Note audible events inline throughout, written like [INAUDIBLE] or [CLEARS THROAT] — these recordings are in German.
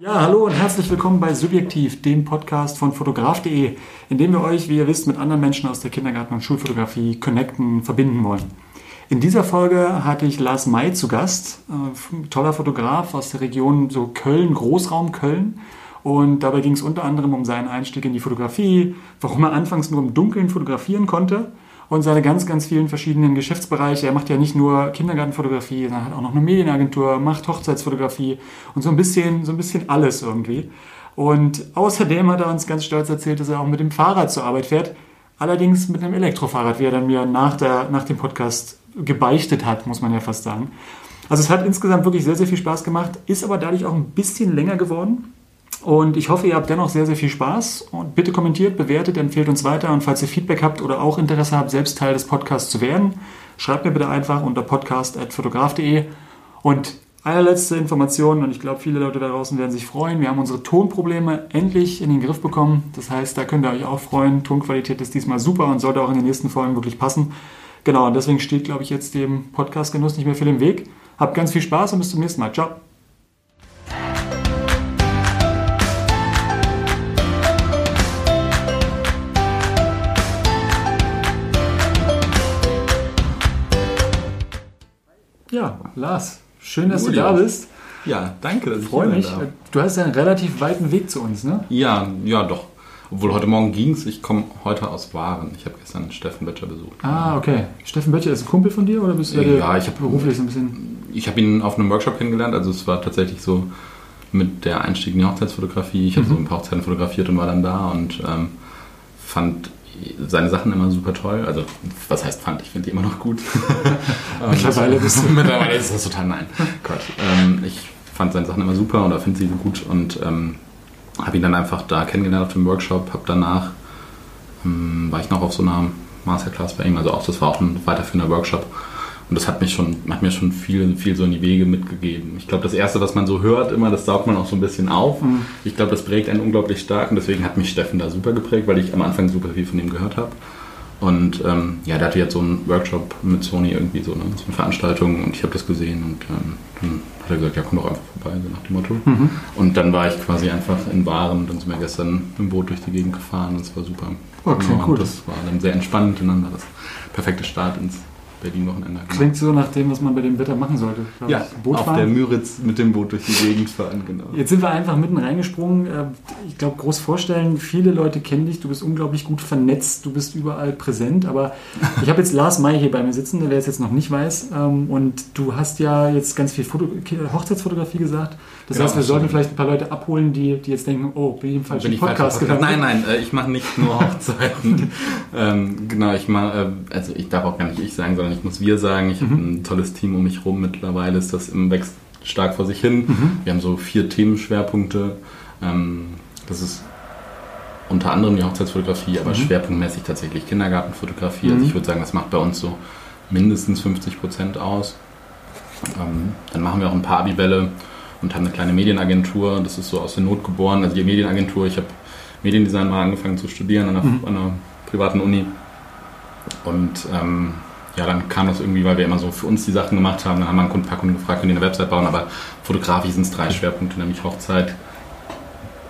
Ja, hallo und herzlich willkommen bei Subjektiv, dem Podcast von fotograf.de, in dem wir euch, wie ihr wisst, mit anderen Menschen aus der Kindergarten- und Schulfotografie connecten, verbinden wollen. In dieser Folge hatte ich Lars May zu Gast, äh, toller Fotograf aus der Region so Köln, Großraum Köln. Und dabei ging es unter anderem um seinen Einstieg in die Fotografie, warum er anfangs nur im Dunkeln fotografieren konnte und seine ganz, ganz vielen verschiedenen Geschäftsbereiche. Er macht ja nicht nur Kindergartenfotografie, er hat auch noch eine Medienagentur, macht Hochzeitsfotografie und so ein bisschen, so ein bisschen alles irgendwie. Und außerdem hat er uns ganz stolz erzählt, dass er auch mit dem Fahrrad zur Arbeit fährt. Allerdings mit einem Elektrofahrrad, wie er dann mir nach, der, nach dem Podcast gebeichtet hat, muss man ja fast sagen. Also es hat insgesamt wirklich sehr, sehr viel Spaß gemacht, ist aber dadurch auch ein bisschen länger geworden. Und ich hoffe, ihr habt dennoch sehr, sehr viel Spaß. Und bitte kommentiert, bewertet, empfehlt uns weiter. Und falls ihr Feedback habt oder auch Interesse habt, selbst Teil des Podcasts zu werden, schreibt mir bitte einfach unter podcast.fotograf.de. Und allerletzte Information, und ich glaube, viele Leute da draußen werden sich freuen. Wir haben unsere Tonprobleme endlich in den Griff bekommen. Das heißt, da könnt ihr euch auch freuen. Tonqualität ist diesmal super und sollte auch in den nächsten Folgen wirklich passen. Genau, und deswegen steht, glaube ich, jetzt dem Podcast-Genuss nicht mehr viel im Weg. Habt ganz viel Spaß und bis zum nächsten Mal. Ciao. Ja, Lars, schön, dass Julia. du da bist. Ja, danke, Ich freue mich. darf. Du hast ja einen relativ weiten Weg zu uns, ne? Ja, ja, doch. Obwohl heute Morgen ging es. Ich komme heute aus Waren. Ich habe gestern Steffen Böttcher besucht. Ah, okay. Steffen Böttcher ist ein Kumpel von dir oder bist du Ja, ich hab- beruflich so ein bisschen. Ich habe ihn auf einem Workshop kennengelernt. Also es war tatsächlich so mit der Einstieg in die Hochzeitsfotografie. Ich habe so ein paar Hochzeiten fotografiert und war dann da und ähm, fand seine Sachen immer super toll. Also was heißt fand? Ich finde die immer noch gut. Und- [LAUGHS] Mittlerweile bist du- Mittlerweile ist das total nein. Quatsch. Ähm, ich fand seine Sachen immer super oder finde sie gut und ähm, habe ihn dann einfach da kennengelernt auf dem Workshop. Habe danach ähm, war ich noch auf so einer Masterclass bei ihm. Also auch das war auch ein weiterführender Workshop. Und das hat mich schon, hat mir schon viel, viel so in die Wege mitgegeben. Ich glaube, das erste, was man so hört, immer, das saugt man auch so ein bisschen auf. Mhm. Ich glaube, das prägt einen unglaublich stark und deswegen hat mich Steffen da super geprägt, weil ich am Anfang super viel von ihm gehört habe. Und ähm, ja, der hatte jetzt so einen Workshop mit Sony irgendwie so eine, so eine Veranstaltung und ich habe das gesehen und ähm, dann hat er gesagt, ja komm doch einfach vorbei, so nach dem Motto. Mhm. Und dann war ich quasi einfach in Waren und dann sind wir gestern im Boot durch die Gegend gefahren und es war super. Okay, Genau, und cool. Das war dann sehr entspannt und dann war das perfekte Start ins Berlin-Wochenende. Klingt so nach dem, was man bei dem Wetter machen sollte. Ja, auf fahren. der Müritz mit dem Boot durch die Gegend fahren, genau. Jetzt sind wir einfach mitten reingesprungen. Äh, Ich glaube, groß vorstellen, viele Leute kennen dich, du bist unglaublich gut vernetzt, du bist überall präsent, aber [LAUGHS] ich habe jetzt Lars May hier bei mir sitzen, wer es jetzt noch nicht weiß. ähm, Und du hast ja jetzt ganz viel Foto Hochzeitsfotografie gesagt. Das Genau, heißt, wir sollten vielleicht ein paar Leute abholen, die, die jetzt denken, oh, bin ich im falschen Bin Podcast Podcast? Nein, nein, äh, ich mache nicht nur [LAUGHS] Hochzeiten. ähm, genau, ich mache, äh, also ich darf auch gar nicht ich sagen, sondern ich muss wir sagen. Ich habe Mhm. ein tolles Team um mich rum. Mittlerweile ist das im wächst stark vor sich hin. Mhm. Wir haben so vier Themenschwerpunkte. Ähm, das ist unter anderem die Hochzeitsfotografie, aber Mhm. schwerpunktmäßig tatsächlich Kindergartenfotografie. Mhm. Also ich würde sagen, das macht bei uns so mindestens 50 Prozent aus. Ähm, dann machen wir auch ein paar Abibälle und haben eine kleine Medienagentur. Das ist so aus der Not geboren. Also die Medienagentur, ich habe Mediendesign mal angefangen zu studieren an einer, Mhm. an einer privaten Uni. Und ähm, ja, dann kam das irgendwie, weil wir immer so für uns die Sachen gemacht haben. Dann haben wir ein paar Kunden gefragt, können die eine Website bauen. Aber fotografisch sind es drei Schwerpunkte, nämlich Hochzeit,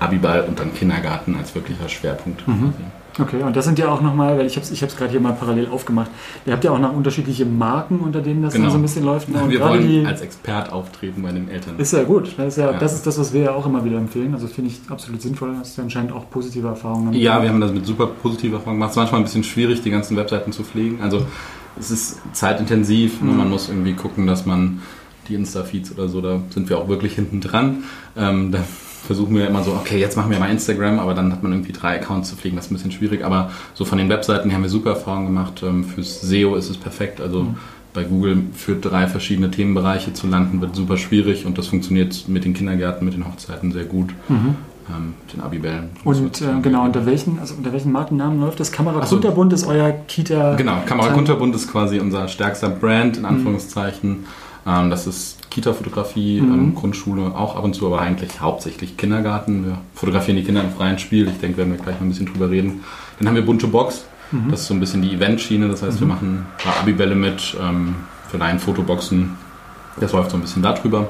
Abiball und dann Kindergarten als wirklicher Schwerpunkt. Mhm. Okay, und das sind ja auch nochmal, weil ich habe es ich hab's gerade hier mal parallel aufgemacht, ihr habt ja auch noch unterschiedliche Marken, unter denen das Genau. dann so ein bisschen läuft. ne? Und Wir wollen die, als Expert auftreten bei den Eltern. Ist ja gut. Das ist, ja, Ja. das ist das, was wir ja auch immer wieder empfehlen. Also finde ich absolut sinnvoll. Hast du anscheinend auch positive Erfahrungen. Ja, wir haben das mit super positiver Erfahrung gemacht. Es ist manchmal ein bisschen schwierig, die ganzen Webseiten zu pflegen. Also es ist zeitintensiv. Mhm. Man muss irgendwie gucken, dass man die Insta-Feeds oder so, da sind wir auch wirklich hinten dran. Ähm, versuchen wir immer so, okay, jetzt machen wir mal Instagram, aber dann hat man irgendwie drei Accounts zu pflegen, das ist ein bisschen schwierig. Aber so von den Webseiten haben wir super Erfahrungen gemacht. Ähm, fürs SEO ist es perfekt. Also Mhm. bei Google für drei verschiedene Themenbereiche zu landen, wird super schwierig und das funktioniert mit den Kindergärten, mit den Hochzeiten sehr gut. Mhm. Ähm, mit den Abibällen. Und äh, genau, unter welchen, also unter welchen Markennamen läuft das? Kamera so. Kunterbund ist euer Kita. Genau, Kamera Kunterbund ist quasi unser stärkster Brand, Mhm. in Anführungszeichen. Ähm, das ist Kita-Fotografie, Mhm. ähm, Grundschule auch ab und zu, aber eigentlich hauptsächlich Kindergarten. Wir fotografieren die Kinder im freien Spiel. Ich denke, werden wir gleich mal ein bisschen drüber reden. Dann haben wir Bunte Box. Mhm. Das ist so ein bisschen die Eventschiene. Das heißt, wir machen ein paar Abibälle mit, ähm, verleihen Fotoboxen. Das läuft so ein bisschen darüber.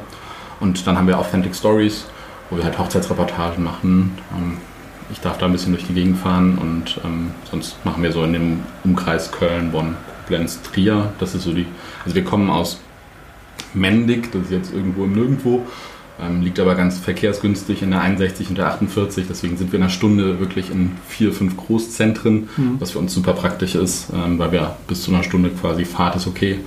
Und dann haben wir Authentic Stories. wo wir halt Hochzeitsreportagen machen. Ähm, ich darf da ein bisschen durch die Gegend fahren und ähm, sonst machen wir so in dem Umkreis Köln, Bonn, Koblenz, Trier. Das ist so die. Also wir kommen aus Mendig, das ist jetzt irgendwo im Nirgendwo. Ähm, liegt aber ganz verkehrsgünstig in der 61 und der 48. Deswegen sind wir in einer Stunde wirklich in vier, fünf Großzentren, mhm. was für uns super praktisch ist, ähm, weil wir bis zu einer Stunde quasi Fahrt ist okay.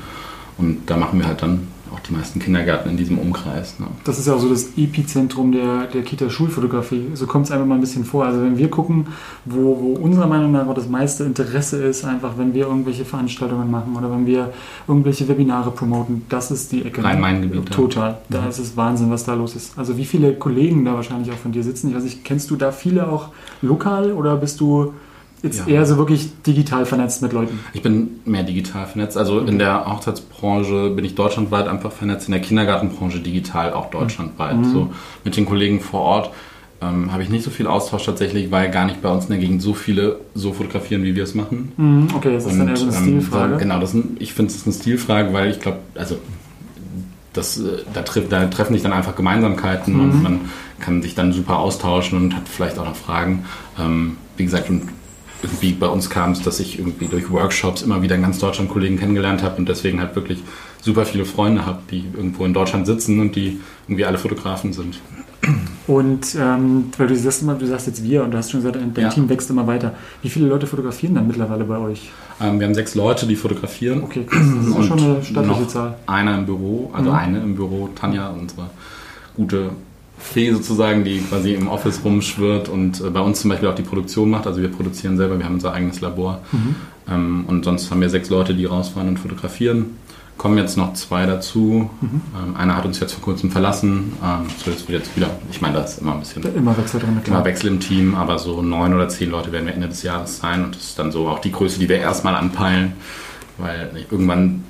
Und da machen wir halt dann auch die meisten Kindergärten in diesem Umkreis. Ne? Das ist ja auch so das Epizentrum der, der Kita-Schulfotografie. So kommt es einfach mal ein bisschen vor. Also wenn wir gucken, wo, wo unserer Meinung nach auch das meiste Interesse ist, einfach wenn wir irgendwelche Veranstaltungen machen oder wenn wir irgendwelche Webinare promoten, das ist die Ecke. Rhein-Main-Gebiet. Total. Da ja. ist es Wahnsinn, was da los ist. Also wie viele Kollegen da wahrscheinlich auch von dir sitzen. Ich weiß nicht, kennst du da viele auch lokal oder bist du jetzt ja. eher so wirklich digital vernetzt mit Leuten? Ich bin mehr digital vernetzt. Also mhm. in der Hochzeitsbranche bin ich deutschlandweit einfach vernetzt, in der Kindergartenbranche digital auch deutschlandweit. Mhm. So mit den Kollegen vor Ort ähm, habe ich nicht so viel Austausch tatsächlich, weil gar nicht bei uns in der Gegend so viele so fotografieren, wie wir es machen. Mhm. Okay, das ist dann eher so eine ähm, Stilfrage. So, genau, das ist, ich finde es eine Stilfrage, weil ich glaube, also das, äh, da, treff, da, treffen sich dann einfach Gemeinsamkeiten und mhm. man kann sich dann super austauschen und hat vielleicht auch noch Fragen. Ähm, wie gesagt, und irgendwie bei uns kam es, dass ich irgendwie durch Workshops immer wieder in ganz Deutschland Kollegen kennengelernt habe und deswegen halt wirklich super viele Freunde habe, die irgendwo in Deutschland sitzen und die irgendwie alle Fotografen sind. Und ähm, weil du sagst immer, du sagst jetzt wir und du hast schon gesagt, dein ja. Team wächst immer weiter. Wie viele Leute fotografieren dann mittlerweile bei euch? Ähm, wir haben sechs Leute, die fotografieren. Okay, krass. Das ist auch schon eine stattliche Zahl. Einer im Büro, also mhm. eine im Büro, Tanja, unsere gute Fee sozusagen, die quasi im Office rumschwirrt und äh, bei uns zum Beispiel auch die Produktion macht. Also wir produzieren selber, wir haben unser eigenes Labor. Mhm. Ähm, und sonst haben wir sechs Leute, die rausfahren und fotografieren. Kommen jetzt noch zwei dazu. Mhm. Ähm, einer hat uns jetzt vor kurzem verlassen. Ähm, so jetzt wird jetzt wieder, ich meine, da ist immer ein bisschen immer Wechsel drin, klar. immer Wechsel im Team, aber so neun oder zehn Leute werden wir Ende des Jahres sein und das ist dann so auch die Größe, die wir erstmal anpeilen, weil irgendwann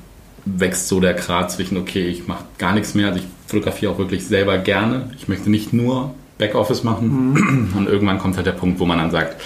wächst so der Grad zwischen, okay, ich mache gar nichts mehr, also ich fotografiere auch wirklich selber gerne. Ich möchte nicht nur Backoffice machen. Mhm. Und irgendwann kommt halt der Punkt, wo man dann sagt,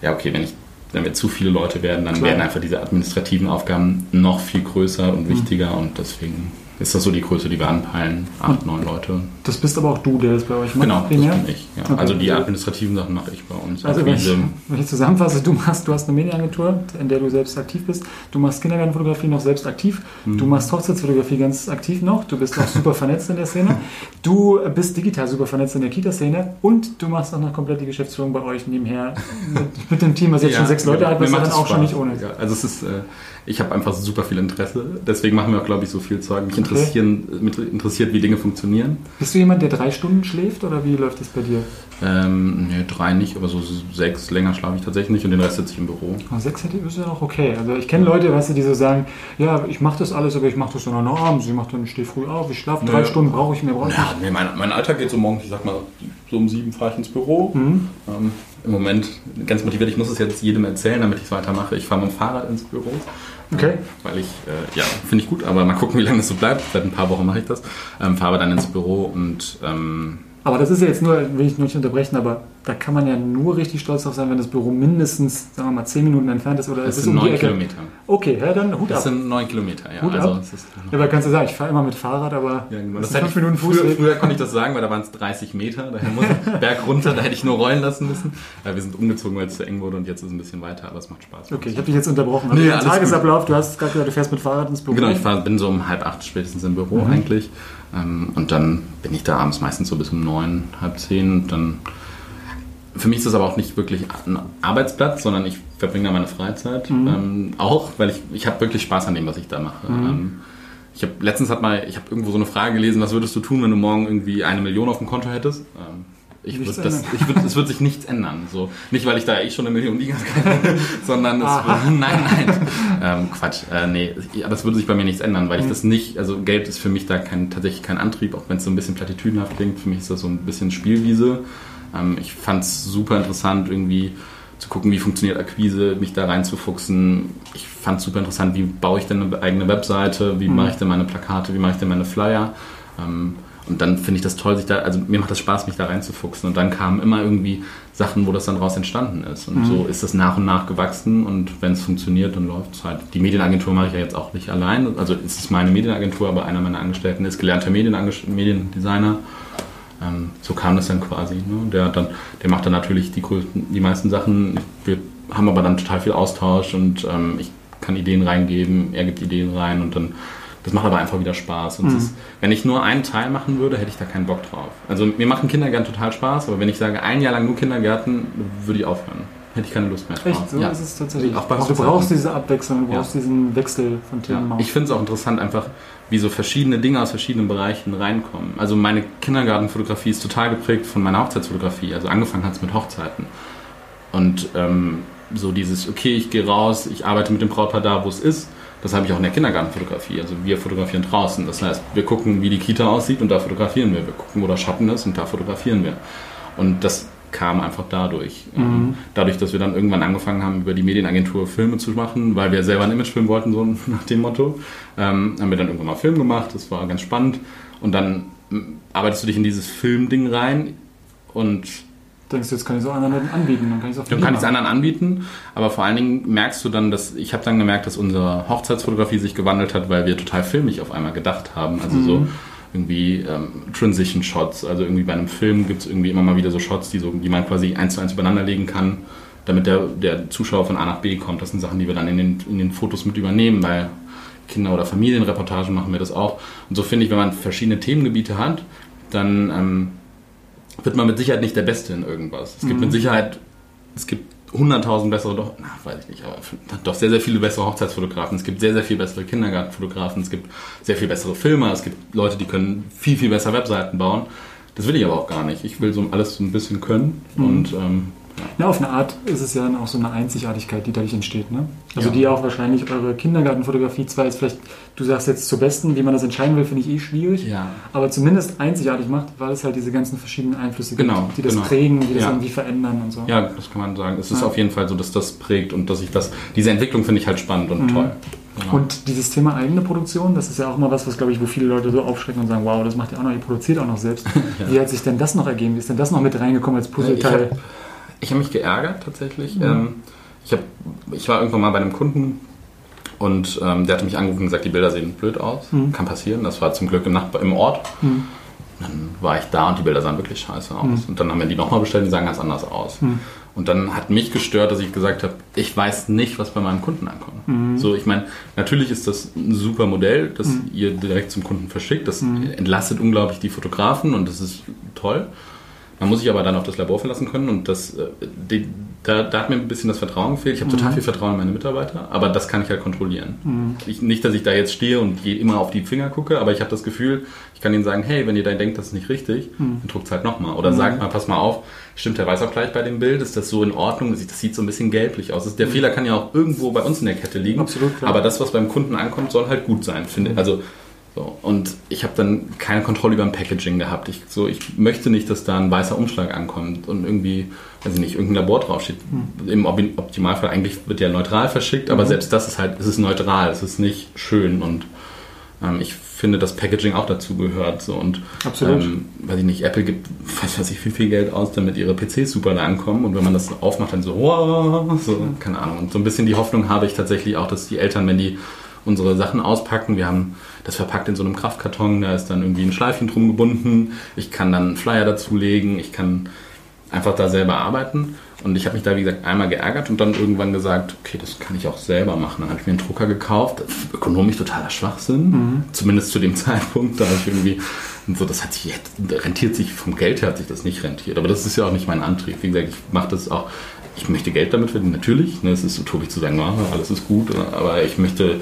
ja, okay, wenn ich wenn wir zu viele Leute werden, dann Klar. werden einfach diese administrativen Aufgaben noch viel größer und mhm. wichtiger mhm. und deswegen ist das so die Größe, die wir anpeilen? Acht, neun Leute. Das bist aber auch du, der das bei euch macht? Genau, das bin ich. Ja. Okay. Also die administrativen Sachen mache ich bei uns. Also wenn ich, wenn ich, zusammenfasse, du, machst, du hast eine Medienagentur, in der du selbst aktiv bist. Du machst Kindergartenfotografie noch selbst aktiv. Mhm. Du machst Hochzeitsfotografie ganz aktiv noch. Du bist auch super vernetzt in der Szene. Du bist digital super vernetzt in der Kita-Szene. Und du machst auch noch komplett die Geschäftsführung bei euch nebenher mit, mit dem Team, was jetzt ja, schon sechs Leute hat, was dann auch Spaß. schon nicht ohne. Ja, also es ist... Äh, ich habe einfach super viel Interesse. Deswegen machen wir auch, glaube ich, so viel Zeug. Mich interessieren, okay. interessiert, wie Dinge funktionieren. Bist du jemand, der drei Stunden schläft oder wie läuft das bei dir? Ähm, nee, drei nicht, aber so sechs länger schlafe ich tatsächlich nicht und den Rest sitze ich im Büro. Aber sechs hätte ist ja noch okay. Also ich kenne Leute, weißt du, die so sagen, ja, ich mache das alles, aber ich mache das dann noch abends. Ich dann, stehe früh auf, ich schlafe drei Stunden, brauche ich mehr. Brauche ja, nee, mein, mein Alltag geht so morgens, ich sag mal, so um sieben fahre ich ins Büro. Mhm. Ähm, Im Moment ganz motiviert, ich muss es jetzt jedem erzählen, damit ich es weitermache. Ich fahre mit dem Fahrrad ins Büro. Okay. Weil ich, äh, ja, finde ich gut, aber mal gucken, wie lange das so bleibt. Seit ein paar Wochen mache ich das. Ähm, fahre dann ins Büro und ähm, aber das ist ja jetzt nur, will ich nur nicht unterbrechen, aber da kann man ja nur richtig stolz drauf sein, wenn das Büro mindestens, sagen wir mal, 10 Minuten entfernt ist oder das ist sind um 9 Kilometer. Okay, ja, dann Hut das ab. Das sind 9 Kilometer, ja. Hut also, ab. ja, aber kannst du sagen, ich fahre immer mit Fahrrad, aber ja, genau. das, das 5 Minuten Fuß. Früher, früher, konnte ich das sagen, weil da waren es 30 Meter, daher muss ich [LAUGHS] Berg runter, da hätte ich nur rollen lassen müssen. Ja, wir sind umgezogen, weil es zu eng wurde und jetzt ist es ein bisschen weiter, aber es macht Spaß. Okay, ich habe dich jetzt unterbrochen. Nee, ja, Tagesablauf, du hast gerade gesagt, du fährst mit Fahrrad ins Büro. Genau, ich fahr, bin so um halb acht spätestens im Büro mhm. eigentlich. Ähm, und dann bin ich da abends meistens so bis um neun, halb zehn. Dann für mich ist das aber auch nicht wirklich ein Arbeitsplatz, sondern ich verbringe da meine Freizeit. Mhm. Ähm, auch, weil ich, ich habe wirklich Spaß an dem, was ich da mache. Mhm. Ähm, ich habe letztens hat mal, ich habe irgendwo so eine Frage gelesen, was würdest du tun, wenn du morgen irgendwie eine Million auf dem Konto hättest? Ähm, ich würd das, ich würd, es wird sich nichts ändern. So, nicht, weil ich da eh schon eine Million liegen kann, [LAUGHS] sondern es wird, nein, nein, ähm, Quatsch, äh, nee, das würde sich bei mir nichts ändern, weil ich mhm. das nicht, also Geld ist für mich da kein, tatsächlich kein Antrieb, auch wenn es so ein bisschen platitüdenhaft klingt, für mich ist das so ein bisschen Spielwiese. Ähm, ich fand es super interessant, irgendwie zu gucken, wie funktioniert Akquise, mich da reinzufuchsen. Ich fand es super interessant, wie baue ich denn eine eigene Webseite, wie mhm. mache ich denn meine Plakate, wie mache ich denn meine Flyer. Ähm, und dann finde ich das toll, sich da, also mir macht das Spaß, mich da reinzufuchsen. Und dann kamen immer irgendwie Sachen, wo das dann raus entstanden ist. Und mhm. so ist das nach und nach gewachsen. Und wenn es funktioniert, dann läuft es halt. Die Medienagentur mache ich ja jetzt auch nicht allein. Also es ist meine Medienagentur, aber einer meiner Angestellten ist gelernter Mediendesigner. Ähm, so kam das dann quasi. Ne? Der, dann, der macht dann natürlich die, größten, die meisten Sachen. Wir haben aber dann total viel Austausch und ähm, ich kann Ideen reingeben, er gibt Ideen rein und dann das macht aber einfach wieder Spaß. Und mhm. ist, wenn ich nur einen Teil machen würde, hätte ich da keinen Bock drauf. Also mir machen Kindergärten total Spaß, aber wenn ich sage, ein Jahr lang nur Kindergärten, würde ich aufhören. Hätte ich keine Lust mehr drauf. Echt, so ja. ist es tatsächlich. Auch bei du brauchst diese Abwechslung, du brauchst ja. diesen Wechsel von Themen. Ja. Ich finde es auch interessant, einfach wie so verschiedene Dinge aus verschiedenen Bereichen reinkommen. Also meine Kindergartenfotografie ist total geprägt von meiner Hochzeitsfotografie. Also angefangen hat es mit Hochzeiten. Und ähm, so dieses, okay, ich gehe raus, ich arbeite mit dem Brautpaar da, wo es ist das habe ich auch in der Kindergartenfotografie. Also wir fotografieren draußen. Das heißt, wir gucken, wie die Kita aussieht und da fotografieren wir. Wir gucken, wo der Schatten ist und da fotografieren wir. Und das kam einfach dadurch. Ähm, mhm. Dadurch, dass wir dann irgendwann angefangen haben, über die Medienagentur Filme zu machen, weil wir selber einen Imagefilm wollten, so [LAUGHS] nach dem Motto, ähm, haben wir dann irgendwann mal Film gemacht. Das war ganz spannend. Und dann ähm, arbeitest du dich in dieses Filmding rein und denkst du, jetzt kann ich es auch anderen anbieten. Dann kann ich es Dann kann ich es anderen anbieten, aber vor allen Dingen merkst du dann, dass ich habe dann gemerkt, dass unsere Hochzeitsfotografie sich gewandelt hat, weil wir total filmig auf einmal gedacht haben. Also mhm. so irgendwie ähm, Transition Shots. Also irgendwie bei einem Film gibt es irgendwie immer mal wieder so Shots, die, so, die man quasi eins zu eins übereinander legen kann, damit der, der Zuschauer von A nach B kommt. Das sind Sachen, die wir dann in den, in den Fotos mit übernehmen, weil Kinder- oder Familienreportagen machen wir das auch. Und so finde ich, wenn man verschiedene Themengebiete hat, dann ähm, wird man mit Sicherheit nicht der Beste in irgendwas. Es gibt mhm. mit Sicherheit, es gibt 100.000 bessere, doch, na, weiß ich nicht, aber doch sehr, sehr viele bessere Hochzeitsfotografen. Es gibt sehr, sehr viel bessere Kindergartenfotografen. Es gibt sehr viel bessere Filmer. Es gibt Leute, die können viel, viel besser Webseiten bauen. Das will ich aber auch gar nicht. Ich will so alles so ein bisschen können mhm. und ähm, ja, auf eine Art ist es ja dann auch so eine Einzigartigkeit, die dadurch entsteht. Ne? Also ja. die auch wahrscheinlich eure Kindergartenfotografie zwar jetzt vielleicht, du sagst jetzt zur besten, wie man das entscheiden will, finde ich eh schwierig, ja. aber zumindest einzigartig macht, weil es halt diese ganzen verschiedenen Einflüsse genau, gibt, die das genau. prägen, die das irgendwie verändern und so. Ja, das kann man sagen. Es ist auf jeden Fall so, dass das prägt und dass ich das, diese Entwicklung finde ich halt spannend und mhm. toll. Genau. Und dieses Thema eigene Produktion, das ist ja auch immer was, was glaube ich, wo viele Leute so aufschrecken und sagen, wow, das macht ihr auch noch, ihr produziert auch noch selbst. [LAUGHS] ja. Wie hat sich denn das noch ergeben? Wie ist denn das noch mit reingekommen als Puzzleteil? Ich habe mich geärgert tatsächlich. Mhm. Ähm, ich, hab, ich war irgendwann mal bei einem Kunden und ähm, der hatte mich angerufen und gesagt, die Bilder sehen blöd aus. Mhm. Kann passieren. Das war zum Glück im, Nachbar im Ort. Mhm. Dann war ich da und die Bilder sahen wirklich scheiße aus. Mhm. Und dann haben wir die nochmal bestellt, die sahen ganz anders aus. Mhm. Und dann hat mich gestört, dass ich gesagt habe, ich weiß nicht, was bei meinem Kunden ankommt. Mhm. So, ich meine, natürlich ist das ein super Modell, das mhm. ihr direkt zum Kunden verschickt. Das mhm. entlastet unglaublich die Fotografen und das ist toll. Man muss sich aber dann auf das Labor verlassen können und das, äh, die, da, da, hat mir ein bisschen das Vertrauen gefehlt. Ich habe mhm. total viel Vertrauen in meine Mitarbeiter, aber das kann ich halt kontrollieren. Mhm. Ich, nicht, dass ich da jetzt stehe und immer auf die Finger gucke, aber ich habe das Gefühl, ich kann ihnen sagen, hey, wenn ihr da denkt, das ist nicht richtig, mhm. dann druckt es halt nochmal. Oder mhm. sagt mal, pass mal auf, stimmt der Weißabgleich bei dem Bild? Ist das so in Ordnung? Das sieht so ein bisschen gelblich aus. Der mhm. Fehler kann ja auch irgendwo bei uns in der Kette liegen. Absolut, klar. Aber das, was beim Kunden ankommt, soll halt gut sein. Finde. Mhm. Also so, und ich habe dann keine Kontrolle über ein Packaging gehabt. Ich, so, ich möchte nicht, dass da ein weißer Umschlag ankommt und irgendwie, weiß ich nicht, irgendein Labor draufsteht. Hm. Im Optimalfall eigentlich wird der neutral verschickt, aber mhm. selbst das ist halt, es ist neutral, es ist nicht schön und ähm, ich finde, dass Packaging auch dazu gehört. So, und, Absolut. Ähm, weiß ich nicht, Apple gibt, weiß, weiß ich, viel, viel Geld aus, damit ihre PCs super da ankommen und wenn man das aufmacht, dann so, wow, so, keine Ahnung. Und so ein bisschen die Hoffnung habe ich tatsächlich auch, dass die Eltern, wenn die unsere Sachen auspacken. Wir haben das verpackt in so einem Kraftkarton, da ist dann irgendwie ein Schleifchen drum gebunden. Ich kann dann einen Flyer dazulegen, ich kann einfach da selber arbeiten. Und ich habe mich da, wie gesagt, einmal geärgert und dann irgendwann gesagt, okay, das kann ich auch selber machen. Dann habe ich mir einen Drucker gekauft. Ökonomisch totaler Schwachsinn. Mhm. Zumindest zu dem [LAUGHS] Zeitpunkt. Da habe ich irgendwie, und so, das hat sich, rentiert sich, vom Geld her hat sich das nicht rentiert. Aber das ist ja auch nicht mein Antrieb. Wie gesagt, ich mache das auch ich möchte Geld damit verdienen, natürlich. Ne, es ist utopisch zu sagen, oh, alles ist gut, aber ich möchte,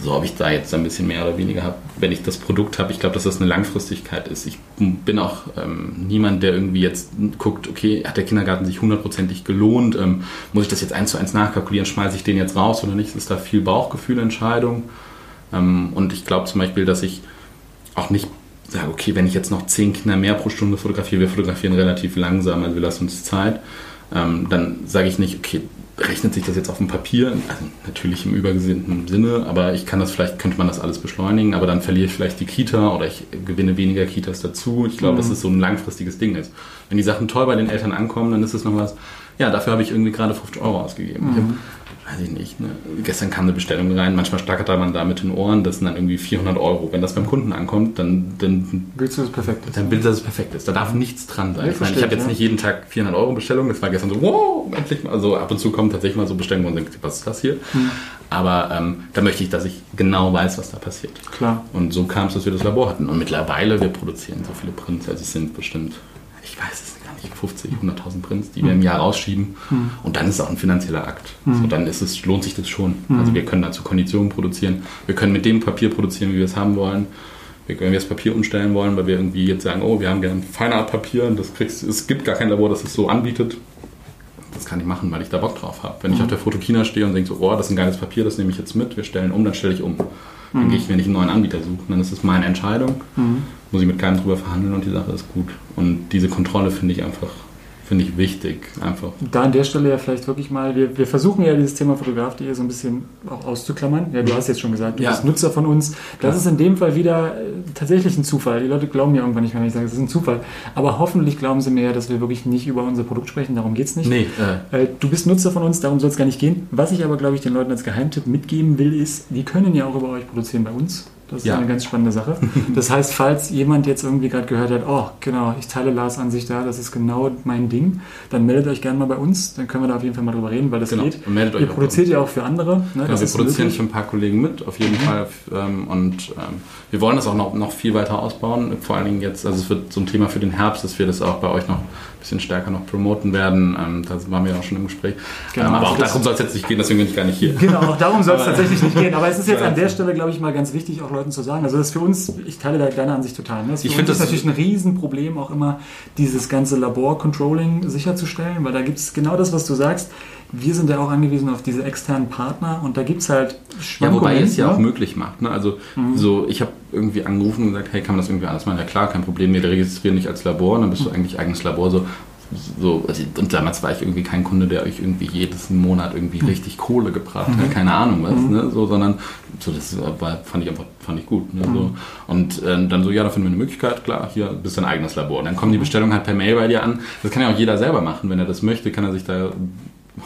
so ob ich da jetzt ein bisschen mehr oder weniger habe, wenn ich das Produkt habe, ich glaube, dass das eine Langfristigkeit ist. Ich bin auch ähm, niemand, der irgendwie jetzt guckt, okay, hat der Kindergarten sich hundertprozentig gelohnt, ähm, muss ich das jetzt eins zu eins nachkalkulieren, schmeiße ich den jetzt raus oder nicht? Ist da viel Bauchgefühlentscheidung. Ähm, und ich glaube zum Beispiel, dass ich auch nicht sage, okay, wenn ich jetzt noch zehn Kinder mehr pro Stunde fotografiere, wir fotografieren relativ langsam, also wir lassen uns Zeit ähm, dann sage ich nicht, okay, rechnet sich das jetzt auf dem Papier, also natürlich im übergesinnten Sinne, aber ich kann das vielleicht, könnte man das alles beschleunigen, aber dann verliere ich vielleicht die Kita oder ich gewinne weniger Kitas dazu. Ich glaube, mhm. dass es so ein langfristiges Ding ist. Wenn die Sachen toll bei den Eltern ankommen, dann ist es noch was, ja, dafür habe ich irgendwie gerade 50 Euro ausgegeben. Mhm. Weiß ich nicht, ne? gestern kam eine Bestellung rein, manchmal stackert man da mit den Ohren, das sind dann irgendwie 400 Euro. Wenn das beim Kunden ankommt, dann, dann willst du, dass es perfekt ist. Dann will dass es perfekt ist. Da darf nichts dran sein. Ja, ich meine, ich habe jetzt ja. nicht jeden Tag 400 Euro Bestellung, das war gestern so, wow, endlich mal. Also ab und zu kommen tatsächlich mal so Bestellungen, man denkt, was ist das hier? Hm. Aber ähm, da möchte ich, dass ich genau weiß, was da passiert. Klar. Und so kam es, dass wir das Labor hatten. Und mittlerweile, wir produzieren so viele Prints, also es sind bestimmt, ich weiß es gar nicht, 50, 100.000 Prints, die wir im Jahr rausschieben. Und dann ist es auch ein finanzieller Akt. So, dann ist es, lohnt sich das schon. Also wir können dazu Konditionen produzieren. Wir können mit dem Papier produzieren, wie wir es haben wollen. Wenn wir das Papier umstellen wollen, weil wir irgendwie jetzt sagen, oh, wir haben gerne Feinart-Papier und das kriegst, es gibt gar kein Labor, das es so anbietet. Das kann ich machen, weil ich da Bock drauf habe. Wenn ich auf der Fotokina stehe und denke so, oh, das ist ein geiles Papier, das nehme ich jetzt mit, wir stellen um, dann stelle ich um. Dann gehe ich mir nicht einen neuen Anbieter suchen. Dann ist es meine Entscheidung. Muss ich mit keinem drüber verhandeln und die Sache ist gut. Und diese Kontrolle finde ich einfach, finde ich wichtig. Einfach. Da an der Stelle ja vielleicht wirklich mal, wir, wir versuchen ja dieses Thema Fotograf.de so ein bisschen auch auszuklammern. Ja, du hast jetzt schon gesagt, du Ja. bist Nutzer von uns. Das ist in dem Fall wieder äh, tatsächlich ein Zufall. Die Leute glauben ja irgendwann nicht mehr, wenn ich sage, es ist ein Zufall. Aber hoffentlich glauben sie mir ja, dass wir wirklich nicht über unser Produkt sprechen. Darum geht es nicht. Nee, äh, Äh, Du bist Nutzer von uns, darum soll es gar nicht gehen. Was ich aber, glaube ich, den Leuten als Geheimtipp mitgeben will, ist, die können ja auch über euch produzieren bei uns. Das ist Ja. eine ganz spannende Sache. [LAUGHS] Das heißt, falls jemand jetzt irgendwie gerade gehört hat, oh, genau, ich teile Lars Ansicht da, das ist genau mein Ding, dann meldet euch gerne mal bei uns, dann können wir da auf jeden Fall mal drüber reden, weil das Genau. geht. Und meldet euch Ihr produziert ja auch für andere. Ne? Genau, wir produzieren möglich. für ein paar Kollegen mit, auf jeden Fall. Ähm, und ähm, wir wollen das auch noch, noch viel weiter ausbauen. Vor allen Dingen jetzt, also es wird so ein Thema für den Herbst, dass wir das auch bei euch noch ein bisschen stärker noch promoten werden. Ähm, da waren wir auch schon im Gespräch. Genau, ähm, aber auch das- darum soll es jetzt nicht gehen, deswegen bin ich gar nicht hier. Genau, auch darum soll es tatsächlich nicht gehen. Aber es ist jetzt Ja. an der Stelle, glaube ich, mal ganz wichtig, auch Leuten zu sagen. Also das ist für uns, ich teile da deine Ansicht total. Ne? Das ist Ich für finde uns ist das- natürlich ein Riesenproblem, auch immer dieses ganze Labor-Controlling sicherzustellen, weil da gibt es genau das, was du sagst. Wir sind ja auch angewiesen auf diese externen Partner und da gibt es halt Ja, Schwankungen. wobei ihr es ja ne? auch möglich macht. Ne? Also so, ich habe irgendwie angerufen und gesagt, hey, kann man das irgendwie alles machen? Ja klar, kein Problem, wir registrieren dich als Labor und dann bist du eigentlich eigenes Labor. So, so, also, und damals war ich irgendwie kein Kunde, der euch irgendwie jedes Monat irgendwie richtig Kohle gebracht hat, keine Ahnung was, ne? so, sondern so, das war, fand ich einfach fand ich gut. Ne? So. Und äh, dann so, ja, da finden wir eine Möglichkeit, klar, hier bist du ein eigenes Labor. Und dann kommen die Bestellungen halt per Mail bei dir an. Das kann ja auch jeder selber machen, wenn er das möchte, kann er sich da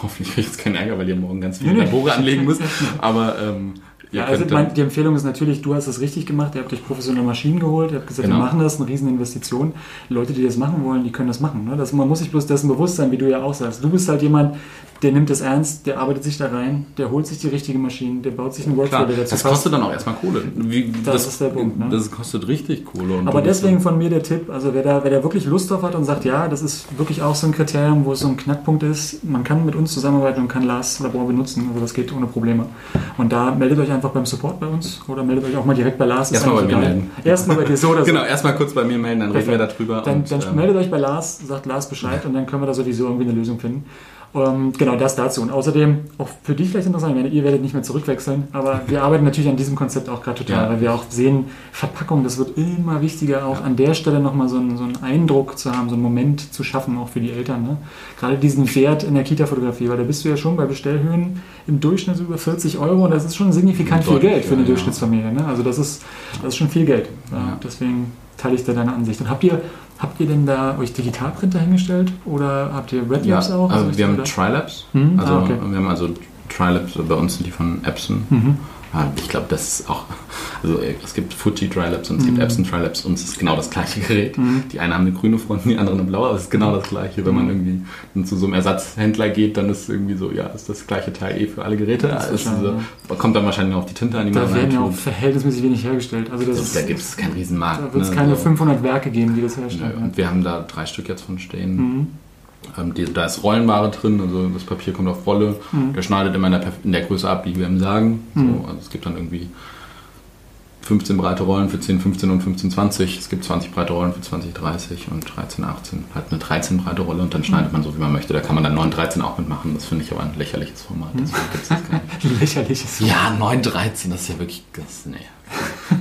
hoffentlich kriege ich jetzt keinen Ärger, weil ihr morgen ganz viele. Labore anlegen müsst. [LAUGHS] Aber ähm, Ja, also mein, die Empfehlung ist natürlich, du hast es richtig gemacht, ihr habt euch professionelle Maschinen geholt, ihr habt gesagt, Genau. wir machen das, eine riesen Investition. Leute, die das machen wollen, die können das machen. Ne? Das, man muss sich bloß dessen bewusst sein, wie du ja auch sagst. Du bist halt jemand, der nimmt es ernst, der arbeitet sich da rein, der holt sich die richtige Maschine, der baut sich einen Workflow, klar, der dazu das passt. kostet dann auch erstmal Kohle. Wie, Das ist der Punkt, ne? Das kostet richtig Kohle. Aber deswegen von mir der Tipp, also wer da, wer da wirklich Lust drauf hat und sagt, ja, das ist wirklich auch so ein Kriterium, wo es so ein Knackpunkt ist, man kann mit uns zusammenarbeiten und kann Lars Labor benutzen, also das geht ohne Probleme. Und da meldet euch einfach beim Support bei uns oder meldet euch auch mal direkt bei Lars. Erstmal bei mir egal. melden. Erstmal bei dir so oder [LAUGHS] so. Genau, erstmal kurz bei mir melden, dann reden wir Perfekt. darüber. Dann, und, dann ähm, meldet euch bei Lars, sagt Lars Bescheid [LAUGHS] und dann können wir da sowieso irgendwie eine Lösung finden. Ähm, genau, das dazu. Und außerdem, auch für dich vielleicht interessant, ich meine, ihr werdet nicht mehr zurückwechseln, aber wir arbeiten natürlich an diesem Konzept auch gerade total, Ja. weil wir auch sehen, Verpackung, das wird immer wichtiger, auch an der Stelle nochmal so, einen- so einen Eindruck zu haben, so einen Moment zu schaffen, auch für die Eltern. Ne? Gerade diesen Wert in der Kita-Fotografie, weil da bist du ja schon bei Bestellhöhen im Durchschnitt so über 40 Euro und das ist schon signifikant viel Geld für eine ja, ja. Durchschnittsfamilie. Ne? Also das ist, das ist schon viel Geld. Ja, Ja. Deswegen teile ich da deine Ansicht. Und habt ihr, habt ihr denn da euch Digitalprinter hingestellt oder habt ihr Red ja, Labs auch? also wir haben? Trilabs. Mhm, Also ah, okay. wir haben also Trilabs, bei uns sind die von Epson. Mhm. Ich glaube, das ist auch, also äh, es gibt Fuji Trilabs und es gibt Mhm. Epson Trilabs und es ist genau das gleiche Gerät. Die einen haben eine grüne Front, die andere eine blaue, aber es ist genau das gleiche. Wenn Mhm. man irgendwie dann zu so einem Ersatzhändler geht, dann ist irgendwie so, ja, ist das gleiche Teil eh für alle Geräte. Das ist Es ist wahrscheinlich, so, kommt dann wahrscheinlich noch auf die Tinte an, die Da werden ja auch reintut. verhältnismäßig wenig hergestellt. Also das Also, da ist, gibt es keinen Riesenmarkt. da wird es ne, keine so. 500 Werke geben, die das Nö, herstellen. Und wir haben da drei Stück jetzt von stehen. Mhm. Ähm, die, da ist Rollenware drin, also das Papier kommt auf Rolle. Mhm. Der schneidet immer in der, in der Größe ab, die wir ihm sagen. Mhm. So, also es gibt dann irgendwie 15 breite Rollen für 10, 15 und 15, 20. Es gibt 20 breite Rollen für 20, 30 und 13, 18. Halt eine 13 breite Rolle und dann schneidet man so, wie man möchte. Da kann man dann 9, 13 auch mitmachen. Das finde ich aber ein lächerliches Format. [LAUGHS] Nicht. Lächerliches. Ja, 9, 13, das ist ja wirklich. Das, nee.